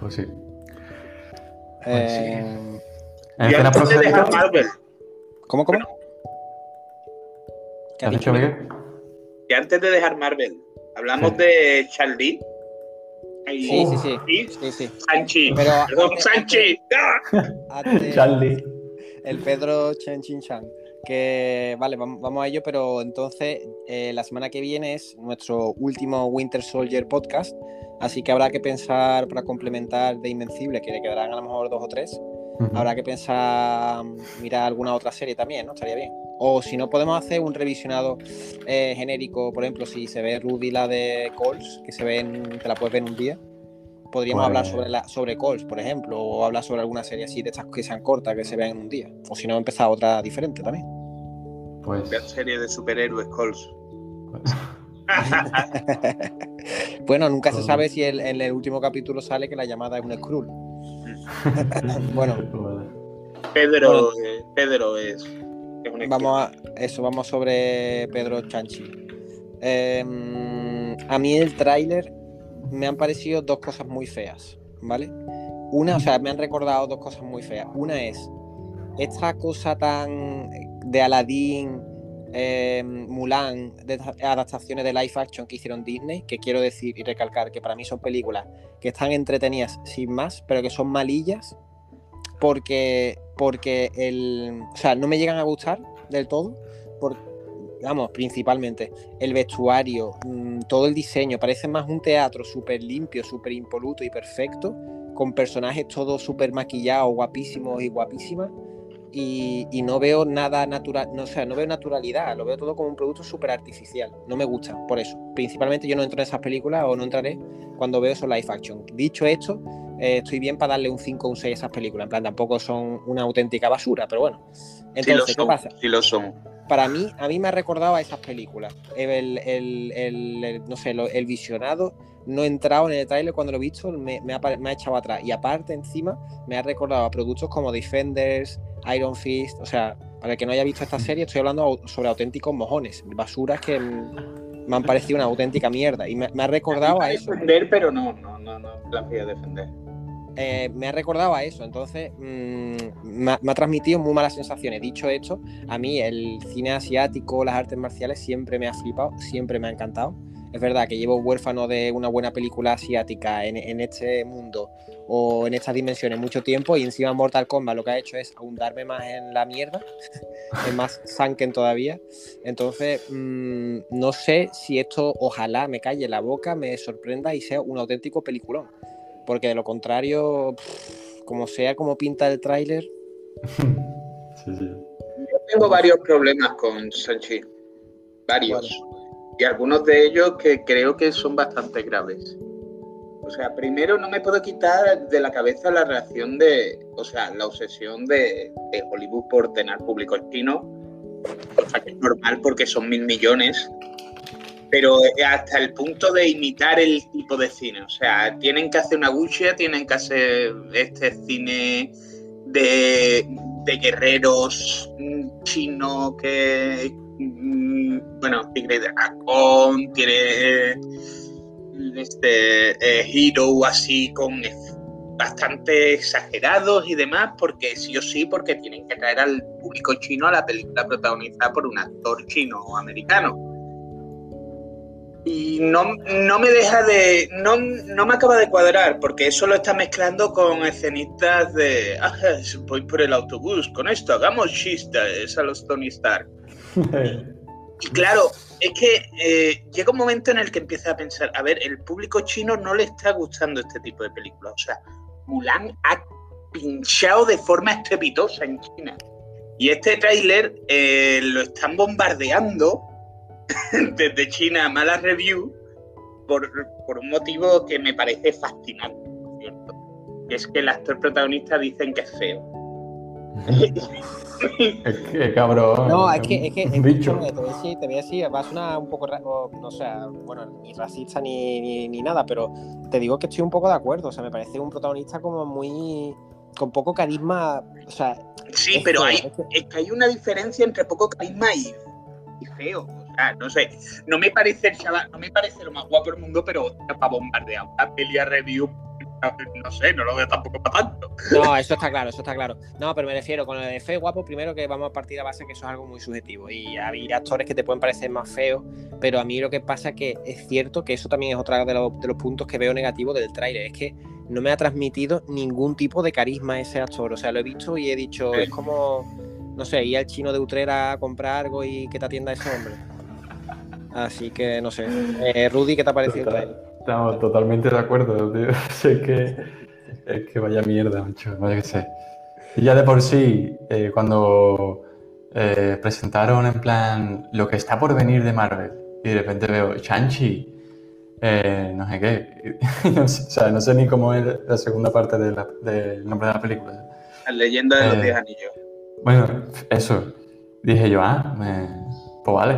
Pues sí. Eh, En Y escena antes de dejar post-crédito, Marvel, ¿Cómo, cómo? ¿Qué ¿has dicho? Miguel? y antes de dejar Marvel, hablamos de Charlie. Sí, sí, sí. y Sí, sí. Sanchi. Pero Perdón, antes- Sanchi. ¡Ah! Antes- el Pedro Chen Chin Chan. Que vale, vam- vamos a ello, pero entonces eh, la semana que viene es nuestro último Winter Soldier podcast. Así que habrá que pensar para complementar de Invencible, que le quedarán a lo mejor dos o tres. Habrá que pensar, mirar alguna otra serie también, ¿no? Estaría bien. O si no, podemos hacer un revisionado eh, genérico, por ejemplo, si se ve Rudy la de Coles, que se ve en, te la puedes ver en un día. Podríamos Pues- hablar sobre, la, sobre Coles, por ejemplo, o hablar sobre alguna serie así de estas que sean cortas, que se vean en un día. O si no, empezar otra diferente también. Pues, La serie de superhéroes Coles. pues, bueno, nunca se sabe si el- en el último capítulo sale que la llamada es un Skrull. bueno. Pedro, eh, Pedro es, es un Vamos a eso, vamos sobre Pedro Chanchi. Eh, a mí el tráiler me han parecido dos cosas muy feas, ¿vale? Una, o sea, me han recordado dos cosas muy feas. Una es esta cosa tan de Aladdin, eh, Mulan, adaptaciones de live action que hicieron Disney, que quiero decir y recalcar que para mí son películas que están entretenidas sin más, pero que son malillas porque porque el o sea no me llegan a gustar del todo por vamos principalmente el vestuario mm, todo el diseño parece más un teatro súper limpio súper impoluto y perfecto con personajes todos súper maquillados guapísimos y guapísimas y, y no veo nada natural no o sea no veo naturalidad lo veo todo como un producto súper artificial no me gusta por eso principalmente yo no entro en esas películas o no entraré cuando veo esos live action dicho esto eh, estoy bien para darle un 5 o un 6 a esas películas. En plan, tampoco son una auténtica basura, pero bueno. Sí lo Entonces, ¿qué son, pasa? sí lo son. Para mí, a mí me ha recordado a esas películas. El, el- el- el- no sé, lo- el visionado no he entrado en el trailer cuando lo he visto, me, me ha, me ha echado atrás. Y aparte, encima, me ha recordado a productos como Defenders, Iron Fist. O sea, para el que no haya visto esta serie, estoy hablando sobre auténticos mojones, basuras que mm, me han parecido una auténtica mierda. Y me, me ha recordado a eso. defender, pero no, no, no, no la voy a defender. eh, me ha recordado a eso. Entonces, mm, me, ha, me ha transmitido muy malas sensaciones. Dicho esto, a mí el cine asiático, las artes marciales, siempre me ha flipado, siempre me ha encantado. Es verdad que llevo huérfano de una buena película asiática en, en este mundo o en estas dimensiones mucho tiempo y encima Mortal Kombat lo que ha hecho es ahondarme más en la mierda, es más sunken todavía. Entonces, mm, no sé si esto ojalá me calle la boca, me sorprenda y sea un auténtico peliculón. Porque de lo contrario, pff, como sea como pinta el tráiler, Sí, sí. Yo tengo varios problemas con Sanchi. Varios. Y algunos de ellos que creo que son bastante graves. O sea, primero no me puedo quitar de la cabeza la reacción de, o sea, la obsesión de, Hollywood por tener público chino, cosa que es normal porque son mil millones, pero hasta el punto de imitar el tipo de cine. O sea, tienen que hacer una wuxia, tienen que hacer este cine de, guerreros mm, chino que, mm, bueno, Tigre de Dragón, tiene eh, este eh, Hero así con bastante exagerados y demás, porque sí o sí, porque tienen que traer al público chino a la película protagonizada por un actor chino o americano. Y no, no me deja de. No, no me acaba de cuadrar, porque eso lo está mezclando con escenitas de. Ah, voy por el autobús, con esto hagamos chistes a los Tony Stark. Y claro, es que eh, llega un momento en el que empieza a pensar, a ver, el público chino no le está gustando este tipo de películas. O sea, Mulan ha pinchado de forma estrepitosa en China. Y este tráiler eh, lo están bombardeando desde China a malas review por, por un motivo que me parece fascinante, cierto. Que es que el actor protagonista dicen que es feo. Es que cabrón. No, es que, es que, un es que, bicho. escúchame, te voy a decir, te voy a decir, va a sonar un poco, no sé, bueno, ni racista ni, ni, ni nada, pero te digo que estoy un poco de acuerdo, o sea, me parece un protagonista como muy, con poco carisma. O sea, Sí, Es pero feo, hay, es que- es que hay una diferencia entre poco carisma y, y feo. O sea, no sé. No me parece el chaval, no me parece lo más guapo del mundo, pero para bombardear una peli a review, no sé, no lo veo tampoco para tanto. No, eso está claro, eso está claro. No, pero me refiero con lo de feo guapo, primero que vamos a partir a base que eso es algo muy subjetivo. Y hay actores que te pueden parecer más feos, pero a mí lo que pasa es que es cierto que eso también es otro de los, de los puntos que veo negativos del tráiler. Es que no me ha transmitido ningún tipo de carisma ese actor. O sea, lo he visto y he dicho, Sí. es como, no sé, ir al chino de Utrera a comprar algo y que te atienda ese hombre. Así que no sé. Eh, Rudy, ¿qué te ha parecido el tráiler? Estamos totalmente de acuerdo, tío. es, que, es que vaya mierda, mucho, vaya que sé. Y ya de por sí, eh, cuando eh, presentaron en plan lo que está por venir de Marvel, y de repente veo Shang-Chi, eh, no sé qué, no sé, o sea, no sé ni cómo es la segunda parte de la- del nombre de la película. La leyenda de los Eh. diez anillos. Bueno, eso. Dije yo, ah, me- pues vale.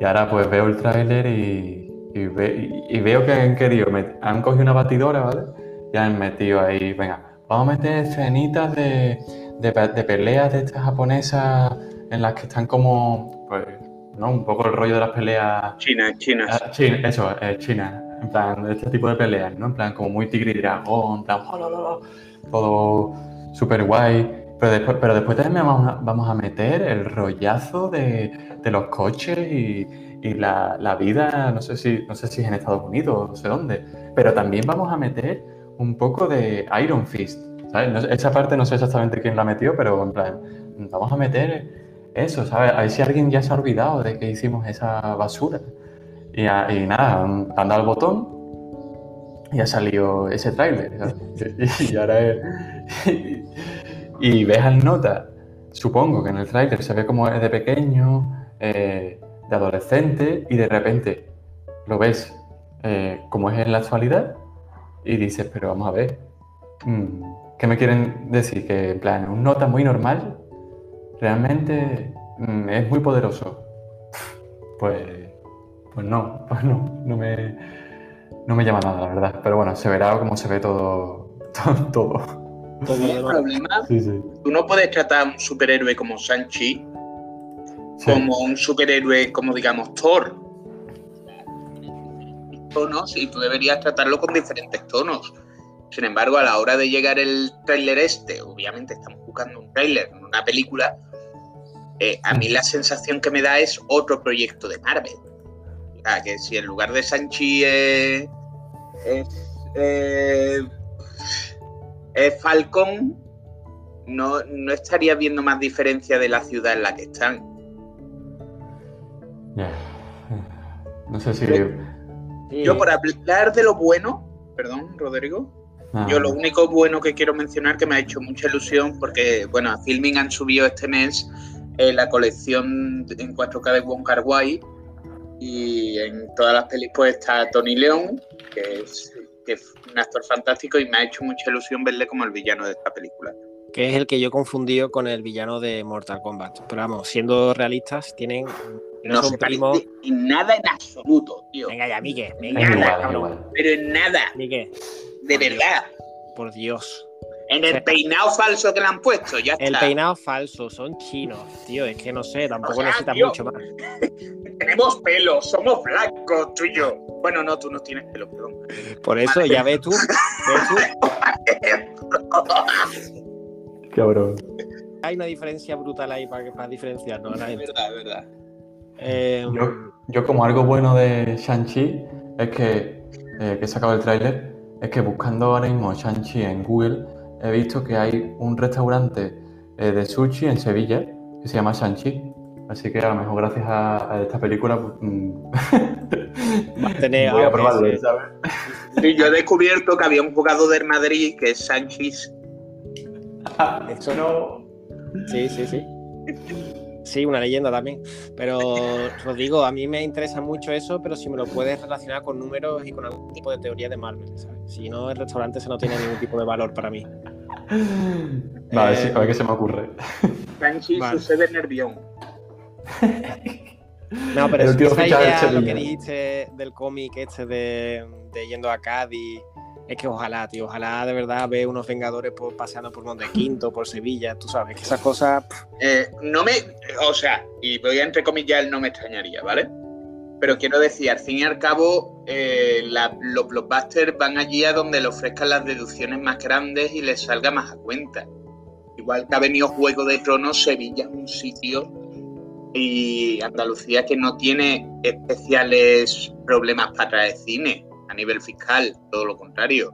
Y ahora pues veo el tráiler y, y, ve- y- veo que han querido, han cogido una batidora, ¿vale? Y han metido ahí, venga, vamos a meter escenitas de, de, pe- de peleas de estas japonesas en las que están como, pues, ¿no? Un poco el rollo de las peleas China, China. Ah, China, eso, eh, China. En plan, este tipo de peleas, ¿no? En plan, como muy tigre y dragón, en plan, todo súper guay. Pero después, pero después también vamos a, vamos a meter el rollazo de, de los coches y, y la, la vida, no sé, si, no sé si es en Estados Unidos, no sé dónde. Pero también vamos a meter un poco de Iron Fist, ¿sabes? No esa parte no sé exactamente quién la metió, pero en plan, vamos a meter eso, ¿sabes? A ver si alguien ya se ha olvidado de que hicimos esa basura. Y, a- y nada, han dado al botón y ha salido ese tráiler. Y, y ahora es- y ves al nota, supongo que en el tráiler se ve como es de pequeño, eh, de adolescente, y de repente lo ves eh, como es en la actualidad y dices, pero vamos a ver, mm, ¿qué me quieren decir? Que en plan, un nota muy normal realmente mm, es muy poderoso. Pues, pues no, pues no, no me, no me llama nada, la verdad. Pero bueno, se verá como se ve todo, todo. todo. El problema, Sí, sí. tú no puedes tratar a un superhéroe como Shang-Chi Sí. como un superhéroe como digamos Thor. Tonos y tú deberías tratarlo con diferentes tonos. Sin embargo, a la hora de llegar el tráiler este, obviamente estamos buscando un tráiler, una película, eh, a mí la sensación que me da es otro proyecto de Marvel. O sea, que si en lugar de Sanchi es, es, eh, es Falcon, no, no estaría viendo más diferencia de la ciudad en la que están. Ya. No sé si. Sí. Yo por hablar de lo bueno, perdón, Rodrigo, Ah, yo lo único bueno que quiero mencionar que me ha hecho mucha ilusión porque, bueno, a Filming han subido este mes eh, la colección en 4K de Wong Kar Wai y en todas las pelis pues está Tony León, que es, que es un actor fantástico y me ha hecho mucha ilusión verle como el villano de esta película. que es el que yo he confundido con el villano de Mortal Kombat. Pero vamos, siendo realistas, tienen. No, No son se primos. parece en nada en absoluto, tío. Venga ya, Miguel, venga cabrón. igual. Pero en nada, Miguel, de Por verdad. por Dios. En el peinado falso que le han puesto, ya El está. peinado falso, son chinos, tío. Es que no sé, tampoco O sea, necesitan tío. mucho más. Tenemos pelo, somos blancos, tú y yo. Bueno, no, tú no tienes pelo, perdón. Por eso, ya ves tú. ves tú, Cabrón. hay una diferencia brutal ahí para, para diferenciarnos. Es verdad, es verdad. Eh, Yo, yo como algo bueno de Shang-Chi es que, eh, que he sacado el tráiler, es que buscando ahora mismo Shang-Chi en Google he visto que hay un restaurante eh, de sushi en Sevilla que se llama Shang-Chi. Así que a lo mejor gracias a, a esta película pues, mm, Va a tener voy a probarlo, sí. ¿sabes? Sí, yo he descubierto que había un jugador del Madrid que es Sánchez. Eso- no. Sí, sí, sí. Sí, una leyenda también. Pero, Rodrigo, a mí me interesa mucho eso, pero si me lo puedes relacionar con números y con algún tipo de teoría de Marvel, ¿sabes? Si no, el restaurante se no tiene ningún tipo de valor para mí. Vale, Eh, sí, a ver qué se me ocurre. Sánchez Vale. sucede en Nervión. No, pero El esa idea, lo que dijiste del cómic este de, de yendo a Cádiz Es que ojalá, tío, ojalá de verdad ve unos Vengadores paseando por Monte Quinto, por Sevilla, tú sabes, que esas cosas. Eh, no me. O sea, y voy a entrecomillar, no me extrañaría, ¿vale? Pero quiero decir, al fin y al cabo, eh, los blockbusters van allí a donde le ofrezcan las deducciones más grandes y les salga más a cuenta. Igual que ha venido Juego de Tronos, Sevilla es un sitio y Andalucía que no tiene especiales problemas para traer cine a nivel fiscal, todo lo contrario.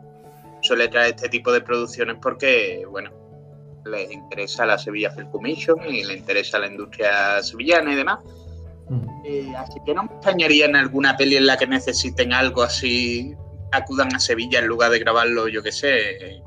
Suele traer este tipo de producciones porque, bueno, les interesa la Sevilla Film Commission y le interesa la industria sevillana y demás. Mm. Eh, así que no me extrañaría en alguna peli en la que necesiten algo así, acudan a Sevilla en lugar de grabarlo, yo qué sé.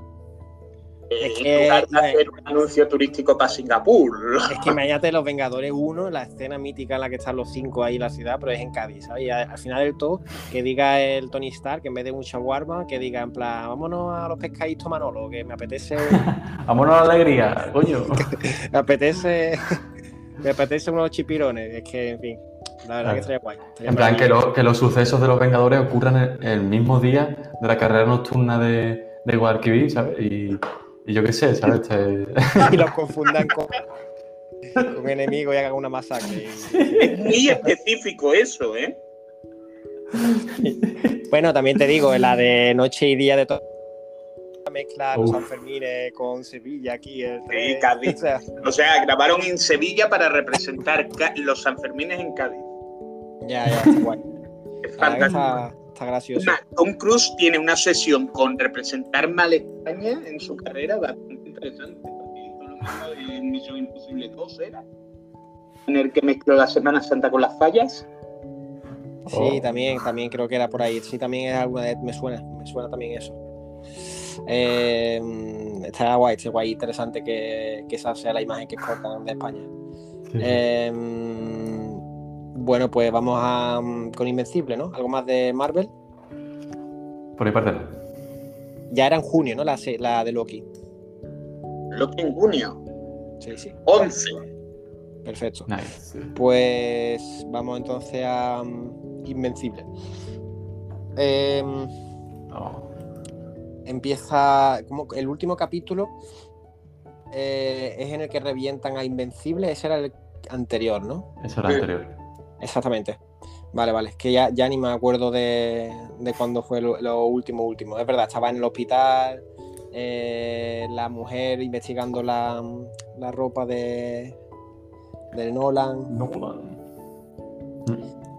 Eh, Es en que- lugar de hacer un anuncio turístico para Singapur. Es que imagínate los Vengadores 1, la escena mítica en la que están los cinco ahí en la ciudad, pero es en Cádiz, ¿sabes? Y al al final del todo, que diga el Tony Stark, que en vez de un shawarma, que diga en plan, vámonos a los pescaditos Manolo, que me apetece, Vámonos a la alegría, coño. me apetece, me apetece unos chipirones. Es que, en fin, la verdad que estaría guay. En plan, que, lo- que los sucesos de los Vengadores ocurran el, el mismo día de la carrera nocturna de, de Guadalquivir, ¿sabes? Y, y yo qué sé, ¿sabes? Este- Y los confundan con, con enemigos y hagan una masacre. Es muy específico eso, ¿eh? Bueno, también te digo, la de noche y día de todo. Mezcla los. Sanfermines con Sevilla aquí. El Sí, Cádiz. o sea, O sea, grabaron en Sevilla para representar los Sanfermines en Cádiz. ya, ya, está guay. Es fantástico. Está, gracioso. Tom Cruise tiene una sesión con representar mal España en su carrera bastante interesante. porque en Misión Imposible 2 era. En el que mezcló la Semana Santa con las fallas. Sí, Oh. también, también creo que era por ahí. Sí, también es alguna de, me suena, me suena también eso. Eh, está guay, está guay, interesante que, que esa sea la imagen que cortan de España. Sí. Eh, bueno, pues vamos a, con Invencible, ¿no? Algo más de Marvel. Por ahí parte no. Ya era en junio, ¿no? La, la de Loki. Lo que en junio. Sí, sí, 11. perfecto. Nice. Pues vamos entonces a mm, Invencible. Em, Oh. empieza como el último capítulo eh, es en el que revientan a Invencible, ese era el anterior, ¿no? Eso era Sí. anterior. Exactamente. Vale, vale, es que ya, ya ni me acuerdo de, de cuándo fue lo, lo último, último. Es verdad, estaba en el hospital, eh, la mujer investigando la, la ropa de, de Nolan. Nolan.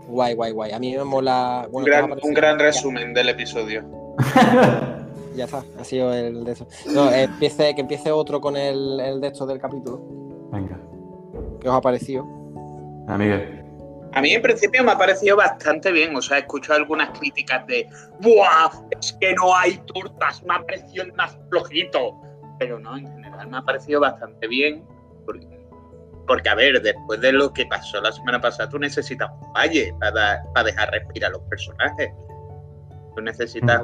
Guay, guay, guay. A mí me mola. Un Bueno, gran, resumen del episodio. Ya está, ha sido el de eso. No, empiece, que empiece otro con el, el de estos del capítulo. Venga. ¿Qué os ha parecido? Ah, Miguel. A mí en principio me ha parecido bastante bien. O sea, he escuchado algunas críticas de ¡Buah! Es que no hay tortas, me ha parecido el más flojito. Pero no, en general me ha parecido bastante bien. Porque, porque, a ver, después de lo que pasó la semana pasada, tú necesitas un valle para, para dejar respirar a los personajes. Tú necesitas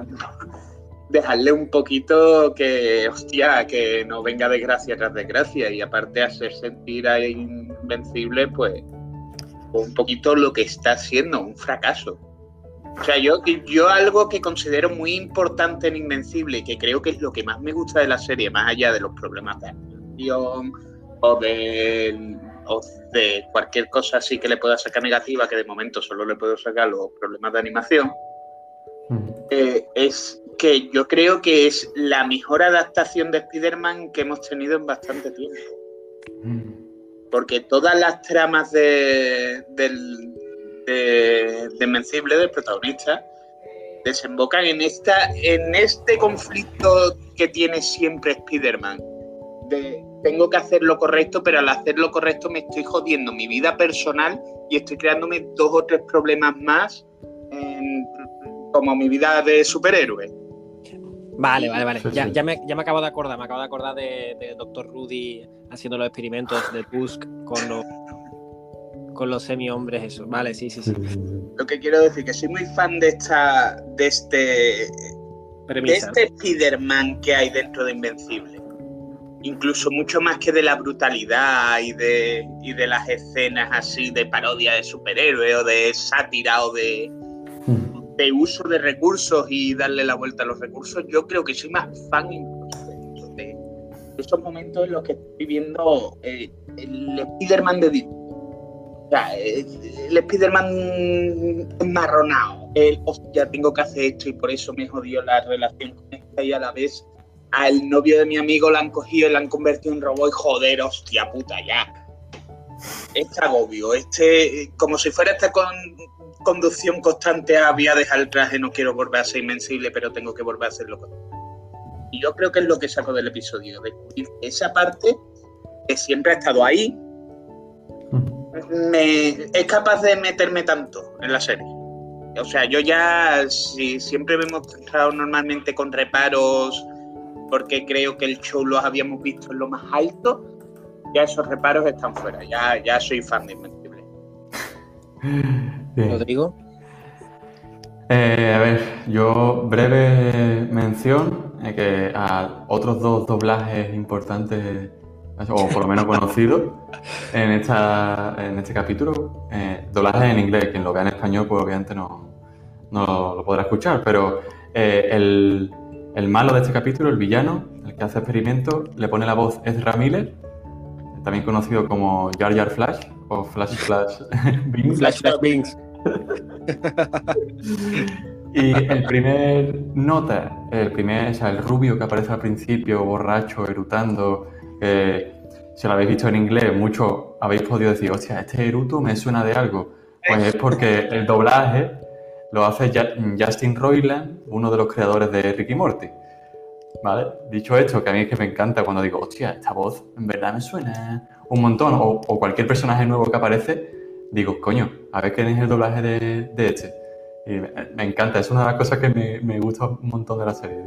dejarle un poquito que, hostia, que no venga desgracia tras desgracia. Y aparte hacer sentir a Invencible, pues un poquito lo que está haciendo, un fracaso. O sea, yo, yo algo que considero muy importante en Invencible que creo que es lo que más me gusta de la serie, más allá de los problemas de animación o de, o de cualquier cosa así que le pueda sacar negativa, que de momento solo le puedo sacar los problemas de animación, Mm. eh, es que yo creo que es la mejor adaptación de Spider-Man que hemos tenido en bastante tiempo Mm. Porque todas las tramas de, del, de, de Invencible, del protagonista, desembocan en, esta, en este conflicto que tiene siempre Spider-Man. De tengo que hacer lo correcto, pero al hacer lo correcto me estoy jodiendo mi vida personal y estoy creándome dos o tres problemas más como mi vida de superhéroe. Vale, vale, vale. Sí, Ya, sí. ya, me, ya me acabo de acordar, me acabo de acordar de, de Dr. Rudy haciendo los experimentos de Tusk con los, con los semi-hombres, eso. Vale, sí, sí, sí. Lo que quiero decir que soy muy fan de esta de este de este Spider-Man que hay dentro de Invencible. Incluso mucho más que de la brutalidad y de, y de las escenas así de parodia de superhéroes o de sátira o de, Mm. De uso de recursos y darle la vuelta a los recursos, yo creo que soy más fan incluso de, de esos momentos en los que estoy viendo eh, el Spider-Man de O sea, el Spider-Man enmarronado. El, hostia, tengo que hacer esto y por eso me jodió la relación con esta y a la vez al novio de mi amigo la han cogido y la han convertido en robot y joder, hostia puta, ya. Este agobio, este, como si fuera esta con, conducción constante a voy a dejar el traje, no quiero volver a ser invencible, pero tengo que volver a hacerlo. Y yo creo que es lo que saco del episodio, descubrir esa parte que siempre ha estado ahí, me, es capaz de meterme tanto en la serie. O sea, yo ya, si siempre me hemos mostrado normalmente con reparos, porque creo que el show los habíamos visto en lo más alto, ya esos reparos están fuera. Ya, ya soy fan de Invencible. Rodrigo. Eh, a ver, yo breve mención eh, que a otros dos doblajes importantes, o por lo menos conocidos, en, esta, en este capítulo. Eh, doblajes en inglés, quien lo vea en español, pues obviamente no, no lo podrá escuchar, pero eh, el, el, malo de este capítulo, el villano, el que hace experimentos, le pone la voz Ezra Miller, también conocido como Jar Jar Flash o Flash Flash Bings. Flash Flash Bings. y el primer nota, el primer, o sea, el rubio que aparece al principio, borracho, erutando, eh, si lo habéis visto en inglés, mucho habéis podido decir, hostia, este eruto me suena de algo. Pues es porque el doblaje lo hace Justin Roiland, uno de los creadores de Ricky Morty. ¿Vale? Dicho esto, que a mí es que me encanta cuando digo, hostia, esta voz en verdad me suena un montón, o, o cualquier personaje nuevo que aparece, digo, coño, a ver quién es el doblaje de, de este. Y me, encanta, es una de las cosas que me, me, gusta un montón de la serie.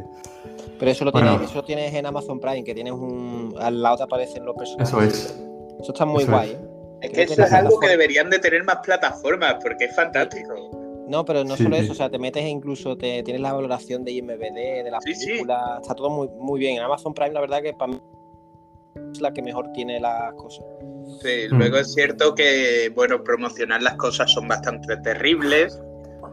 Pero eso lo, tienes, eso lo tienes en Amazon Prime, que tienes un. Al lado te aparecen los personajes. Eso es. Eso está muy guay. Es, ¿eh? es que eso es algo que deberían de tener más plataformas, porque es fantástico. No, pero no sí, solo sí. eso, o sea, te metes e incluso te tienes la valoración de IMBD, de la sí, película, está todo muy, muy bien. En Amazon Prime, la verdad que para mí es la que mejor tiene las cosas. Sí, luego mm. es cierto que, bueno, promocionar las cosas son bastante terribles.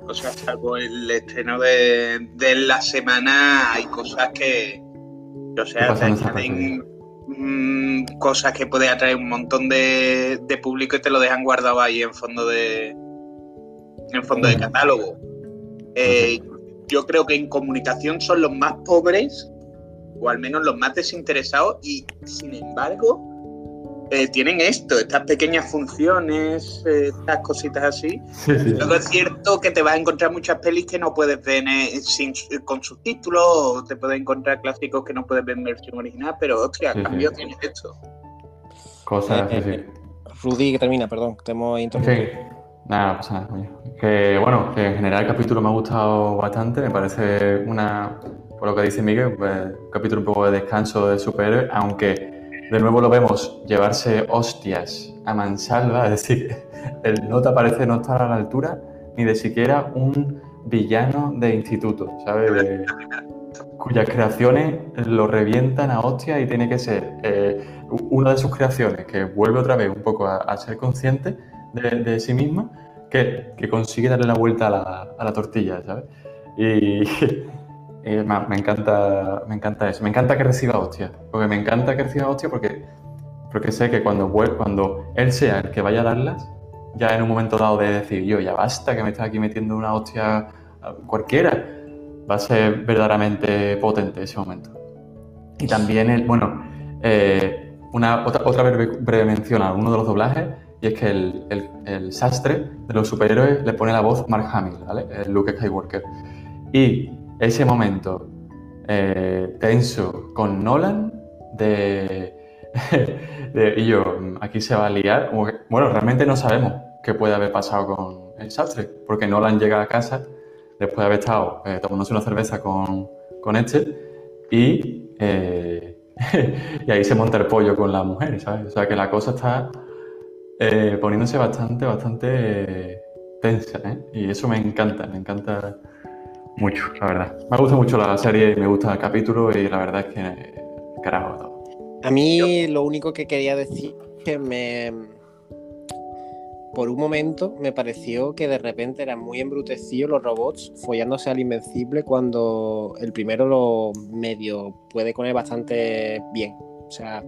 O sea, salvo el estreno de, de la semana, hay cosas que, o sea, te añaden mmm, cosas que puede atraer un montón de, de, público y te lo dejan guardado ahí en fondo de en fondo de catálogo. Eh, yo creo que en comunicación son los más pobres o al menos los más desinteresados y sin embargo eh, tienen esto, estas pequeñas funciones, eh, estas cositas así. Sí, sí. Luego es cierto que te vas a encontrar muchas pelis que no puedes ver eh, sin, con subtítulos, o te puedes encontrar clásicos que no puedes ver en versión original, pero hostia, sí, cambio tienes esto. Cosas. Rudy, que termina, perdón, te hemos interrumpido. Sí. Nada, pasa nada, coño. Que bueno, que en general el capítulo me ha gustado bastante, me parece una, por lo que dice Miguel, pues, un capítulo un poco de descanso de superhéroe, aunque de nuevo lo vemos llevarse hostias a mansalva, es decir, el nota parece no estar a la altura ni de siquiera un villano de instituto, ¿sabes? De, cuyas creaciones lo revientan a hostias y tiene que ser eh, una de sus creaciones que vuelve otra vez un poco a, a ser consciente de, de sí misma que, que, consigue darle la vuelta a la, a la tortilla, ¿sabes? Y, Eh, me, encanta, me encanta eso. Me encanta que reciba hostia. Porque me encanta que reciba hostia porque, porque sé que cuando, cuando él sea el que vaya a darlas, ya en un momento dado de decir, yo, ya basta que me estás aquí metiendo una hostia cualquiera, va a ser verdaderamente potente ese momento. Y también, el, bueno, eh, una, otra, otra breve, breve, mención a uno de los doblajes, y es que el, el, el, sastre de los superhéroes le pone la voz Mark Hamill, ¿vale? El Luke Skywalker. Y ese momento eh, tenso con Nolan de, y yo, aquí se va a liar. Bueno, realmente no sabemos qué puede haber pasado con el sastre, porque Nolan llega a casa después de haber estado eh, tomándose una cerveza con, con este y, eh, y ahí se monta el pollo con la mujer, ¿sabes? O sea que la cosa está eh, poniéndose bastante, bastante tensa. Y eso me encanta, me encanta mucho, la verdad. Me gusta mucho la serie y me gusta el capítulo y la verdad es que carajo todo. A mí lo único que quería decir es que me por un momento me pareció que de repente eran muy embrutecidos los robots follándose al Invencible cuando el primero lo medio puede con él bastante bien. O sea,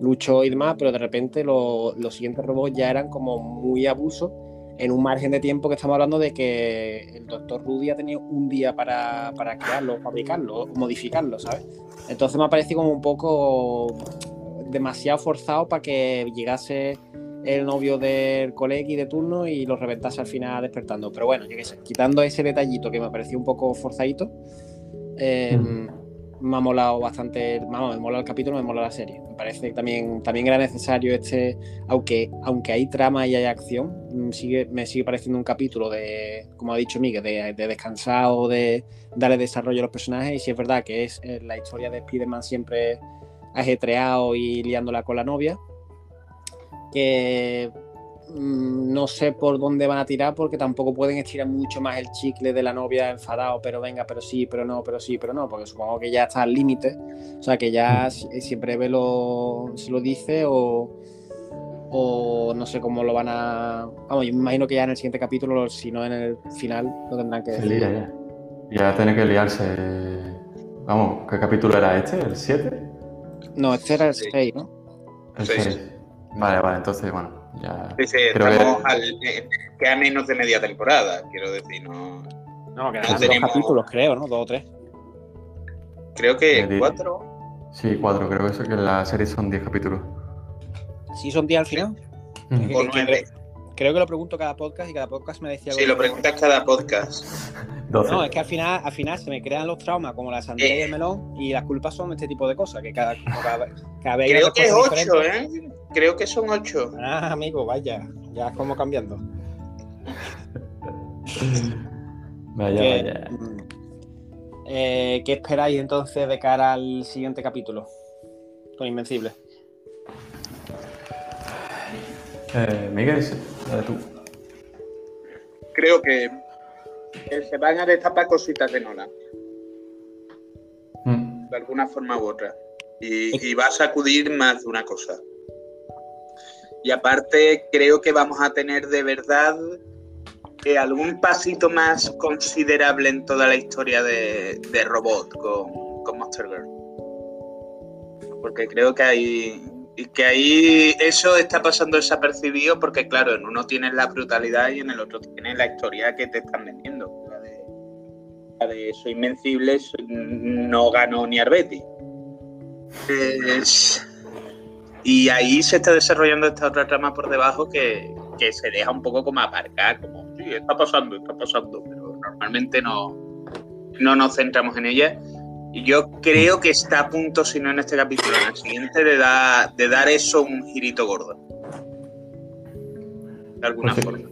luchó y demás, pero de repente los siguientes robots ya eran como muy abuso en un margen de tiempo que estamos hablando de que el doctor Rudy ha tenido un día para, para crearlo, fabricarlo, modificarlo, ¿sabes? Entonces me ha parecido como un poco demasiado forzado para que llegase el novio del colegui de turno y lo reventase al final despertando. Pero bueno, yo qué sé, quitando ese detallito que me pareció un poco forzadito, eh, me ha molado bastante, vamos, me mola el capítulo, me mola la serie. Me parece que también, también era necesario este, aunque, aunque hay trama y hay acción, mm, sigue, me sigue pareciendo un capítulo de, como ha dicho Miguel, de, de descansar o de darle desarrollo a los personajes. Y si es verdad que es eh, la historia de Spider-Man siempre ajetreado y liándola con la novia, que no sé por dónde van a tirar porque tampoco pueden estirar mucho más el chicle de la novia enfadado, pero venga, pero sí, pero no, pero sí, pero no, porque supongo que ya está al límite, o sea que ya mm. siempre ve lo, se lo dice o, o no sé cómo lo van a... Vamos, yo me imagino que ya en el siguiente capítulo, si no en el final, lo tendrán que decir. ya. Ya tiene que liarse. Vamos, ¿qué capítulo era este? ¿El 7? No, este era el 6, ¿no? El 6. Vale, vale, entonces, bueno, ya. Sí, sí, estamos que... Al, eh, queda menos de media temporada, quiero decir, no. No, quedan no tenemos... dos capítulos, creo, ¿no? Dos o tres. Creo que cuatro. Sí, cuatro, creo que, eso, que la serie son diez capítulos. ¿Sí son diez al final? Mm. O nueve. Creo que lo pregunto cada podcast y cada podcast me decía algo. Sí, lo preguntas cada podcast. 12. No, es que al final, al final se me crean los traumas como la sandía eh. y el melón y las culpas son este tipo de cosas, que cada, cada, cada vez Creo que es 8, ¿eh? Creo que son 8. Ah, amigo, vaya, ya es como cambiando. vaya, ¿Qué, vaya. Eh, ¿Qué esperáis entonces de cara al siguiente capítulo? Con Invencible. Eh, Miguel, tú. Creo que, se van a destapar cositas de Nolan. Mm. De alguna forma u otra. Y, y va a sacudir más de una cosa. Y aparte, creo que vamos a tener de verdad eh, algún pasito más considerable en toda la historia de, de Robot con, Monster Girl. Porque creo que hay, y que ahí eso está pasando desapercibido porque, claro, en uno tienes la brutalidad y en el otro tienes la historia que te están vendiendo. La de, Soy Invencible, no ganó ni Arbeti. Y ahí se está desarrollando esta otra trama por debajo que, que, se deja un poco como aparcar, como, sí, está pasando, está pasando, pero normalmente no, no nos centramos en ella y yo creo que está a punto, si no en este capítulo, en el siguiente, de, de dar eso un girito gordo. De alguna pues forma.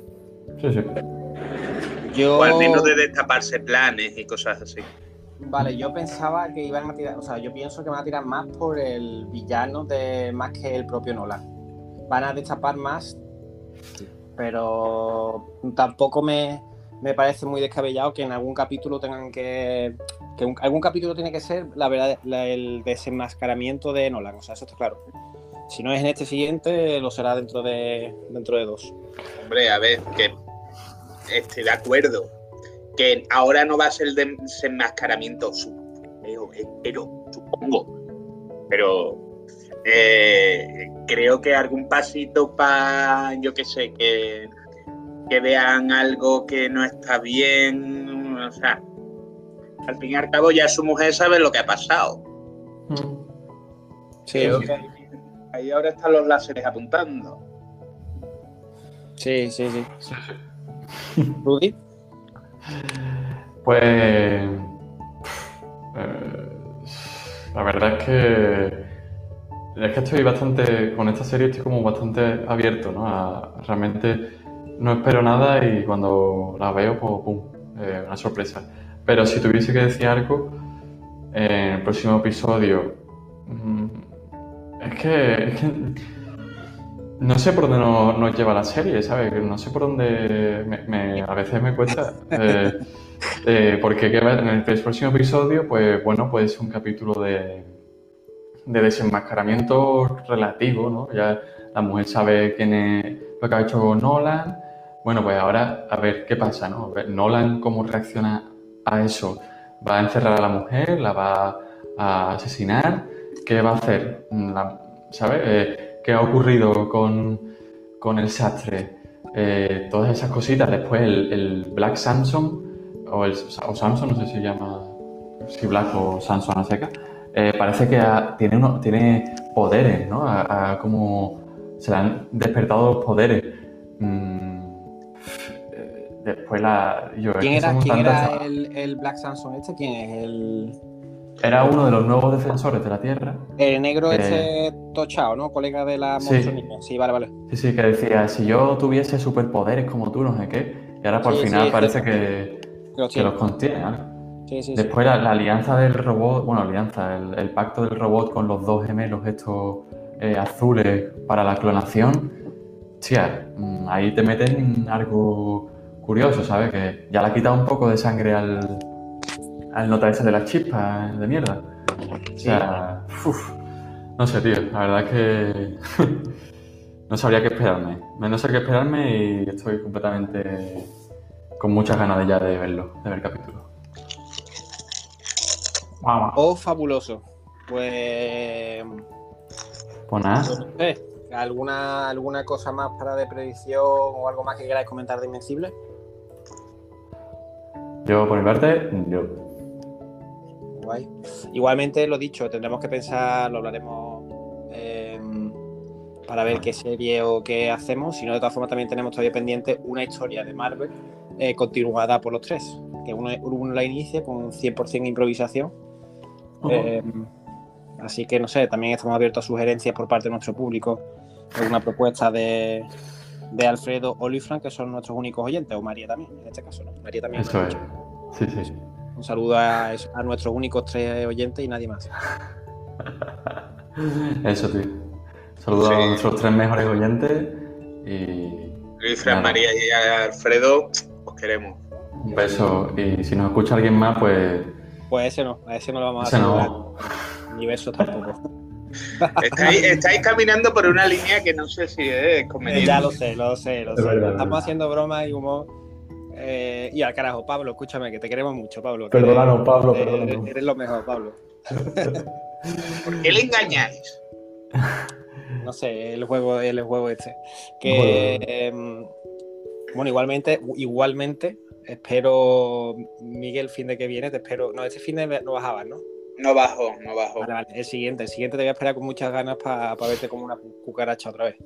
Sí, sí. Yo... O al menos de destaparse planes y cosas así. Vale, yo pensaba que iban a tirar, o sea, yo pienso que van a tirar más por el villano de más que el propio Nolan. Van a destapar más, pero tampoco me, me parece muy descabellado que en algún capítulo tengan que que algún capítulo tiene que ser la verdad el desenmascaramiento de Nolan, o sea, eso está claro. Si no es en este siguiente, lo será dentro de dentro de dos. Hombre, a ver, que estoy de acuerdo. Que ahora no va a ser el desenmascaramiento, pero, supongo. Pero eh, creo que algún pasito para, yo qué sé, que, que vean algo que no está bien, o sea, al fin y al cabo ya su mujer sabe lo que ha pasado. Sí, ahí ahora están los láseres apuntando. Sí, sí, sí. ¿Rudy? Pues. Eh, la verdad es que. Es que estoy bastante. Con esta serie estoy como bastante abierto, ¿no? Realmente no espero nada y cuando la veo, pues, pum, eh, una sorpresa. Pero si tuviese que decir algo, en el próximo episodio. Mm, es que, no sé por dónde nos, lleva la serie, ¿sabes? No sé por dónde a veces me cuesta. Eh, eh, porque en el próximo episodio, pues bueno, puede ser un capítulo de, de desenmascaramiento relativo, ¿no? Ya la mujer sabe quién es lo que ha hecho Nolan. Bueno, pues ahora a ver qué pasa, ¿no? Ver, Nolan cómo reacciona a eso. ¿Va a encerrar a la mujer? ¿La va a asesinar? ¿Qué va a hacer? La- ¿Sabe? Eh, ¿Qué ha ocurrido con, con el sastre? Eh, todas esas cositas. Después el, el Black Samson, o, el, o Samson, no sé si se llama, si Black o Samson a seca. eh, parece que ha- tiene, uno, tiene poderes, ¿no? A, a como se le han despertado los poderes. Mm, eh, después la. Yo, ¿Quién que era, quién era el, el Black Samson este? ¿Quién es? El, Era uno de los nuevos defensores de la Tierra. el negro este tochao, ¿no? Colega de la Sí. Sí, vale, vale. Sí, sí, que decía, si yo tuviese superpoderes como tú, no sé qué. Y ahora por Sí, final sí, parece que, Que los que tiene. los contiene. ¿vale? Sí, sí, sí. Después la, la alianza del robot, bueno, alianza, el, el pacto del robot con los dos gemelos estos eh, azules para la clonación. Tía, mm, ahí te meten algo curioso, ¿sabes? Que ya le ha quitado un poco de sangre al, al nota ese de las chispas de mierda. O sea, uf, no sé, tío, la verdad es que no sabría qué esperarme. No sé qué esperarme y estoy completamente con muchas ganas de ya de verlo, de ver el capítulo. Vamos. Oh, fabuloso. Pues. Pues nada, ¿Alguna, ¿Alguna cosa más para de predicción o algo más que queráis comentar de Invencible? yo por mi parte, yo. Guay. Igualmente, lo dicho, tendremos que pensar, lo hablaremos eh, para ver qué serie o qué hacemos. Si no, de todas formas, también tenemos todavía pendiente una historia de Marvel eh, continuada por los tres. Que uno, uno la inicie con 100% improvisación. Eh, así que no sé, también estamos abiertos a sugerencias por parte de nuestro público. Alguna propuesta de, de Alfredo o Luis Frank, que son nuestros únicos oyentes, o María también, en este caso, ¿no? María también. Eso es. Sí, sí. Un saludo a, a nuestros únicos tres oyentes y nadie más. Eso, tío. Saludos Sí. a nuestros tres mejores oyentes y Luis, Fran. María y Alfredo, os queremos. un beso. Y si nos escucha alguien más, pues Pues ese no, a ese no lo vamos a Ese saludar. no. Ni besos tampoco. Estáis, estáis caminando por una línea que no sé si es conveniente. ya lo sé, lo sé, lo Es sé. verdad, Estamos verdad. haciendo bromas y humor. Eh, y al carajo, Pablo, escúchame, que te queremos mucho, Pablo. Perdónanos, Pablo, eres- perdónanos. Eres, lo mejor, Pablo. ¿Por qué le engañáis? No sé, el juego, el juego este. Que em, bueno, igualmente, igualmente, espero, Miguel, el fin de que viene, te espero. No, este fin de no bajabas, ¿no? No bajo, no bajo. Vale, vale, el siguiente, el siguiente te voy a esperar con muchas ganas para verte como una cu- cucaracha otra vez.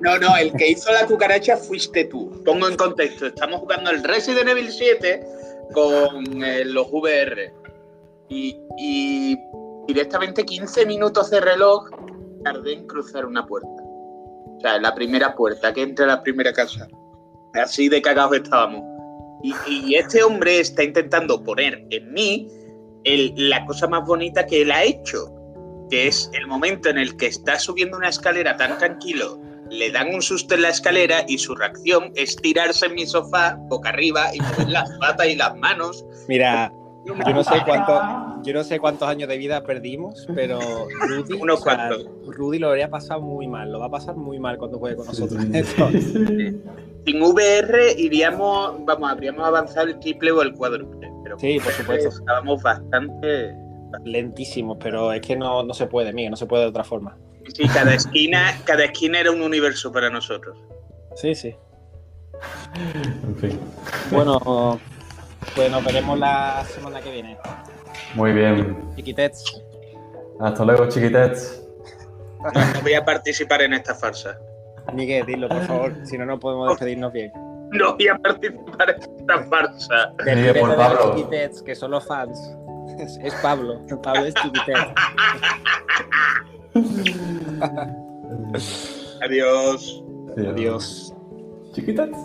No, no, el que hizo la cucaracha fuiste tú. Pongo en contexto, estamos jugando el Resident Evil 7 con eh, los VR. Y, y directamente 15 minutos de reloj tardé en cruzar una puerta. O sea, la primera puerta que entra a la primera casa. Así de cagados estábamos. Y, y este hombre está intentando poner en mí el- la cosa más bonita que él ha hecho, que es el momento en el que está subiendo una escalera tan tranquilo, le dan un susto en la escalera y su reacción es tirarse en mi sofá boca arriba y mover las patas y las manos. Mira, yo no sé cuántos, yo no sé cuántos años de vida perdimos, pero Rudy, Unos o sea. Rudy lo habría pasado muy mal, lo va a pasar muy mal cuando juegue con nosotros. Sí. Sin VR iríamos, vamos, habríamos avanzado el triple o el cuádruple. Pero Sí, por supuesto. estábamos bastante. lentísimos, pero es que no, no se puede, Miguel, no se puede de otra forma. Sí, cada esquina, cada esquina era un universo para nosotros. Sí, sí. En fin. Bueno, pues nos veremos la semana que viene. Muy bien. Chiquitets. Hasta luego, chiquitets. No, no voy a participar en esta farsa. Miguel, dilo, por favor, si no, no podemos despedirnos bien. No voy a participar en esta por Despídete de los Pablo. Chiquitets, que son los fans. Es, es Pablo. Pablo es Chiquitets. Adiós. Sí, Adiós. Chiquitets.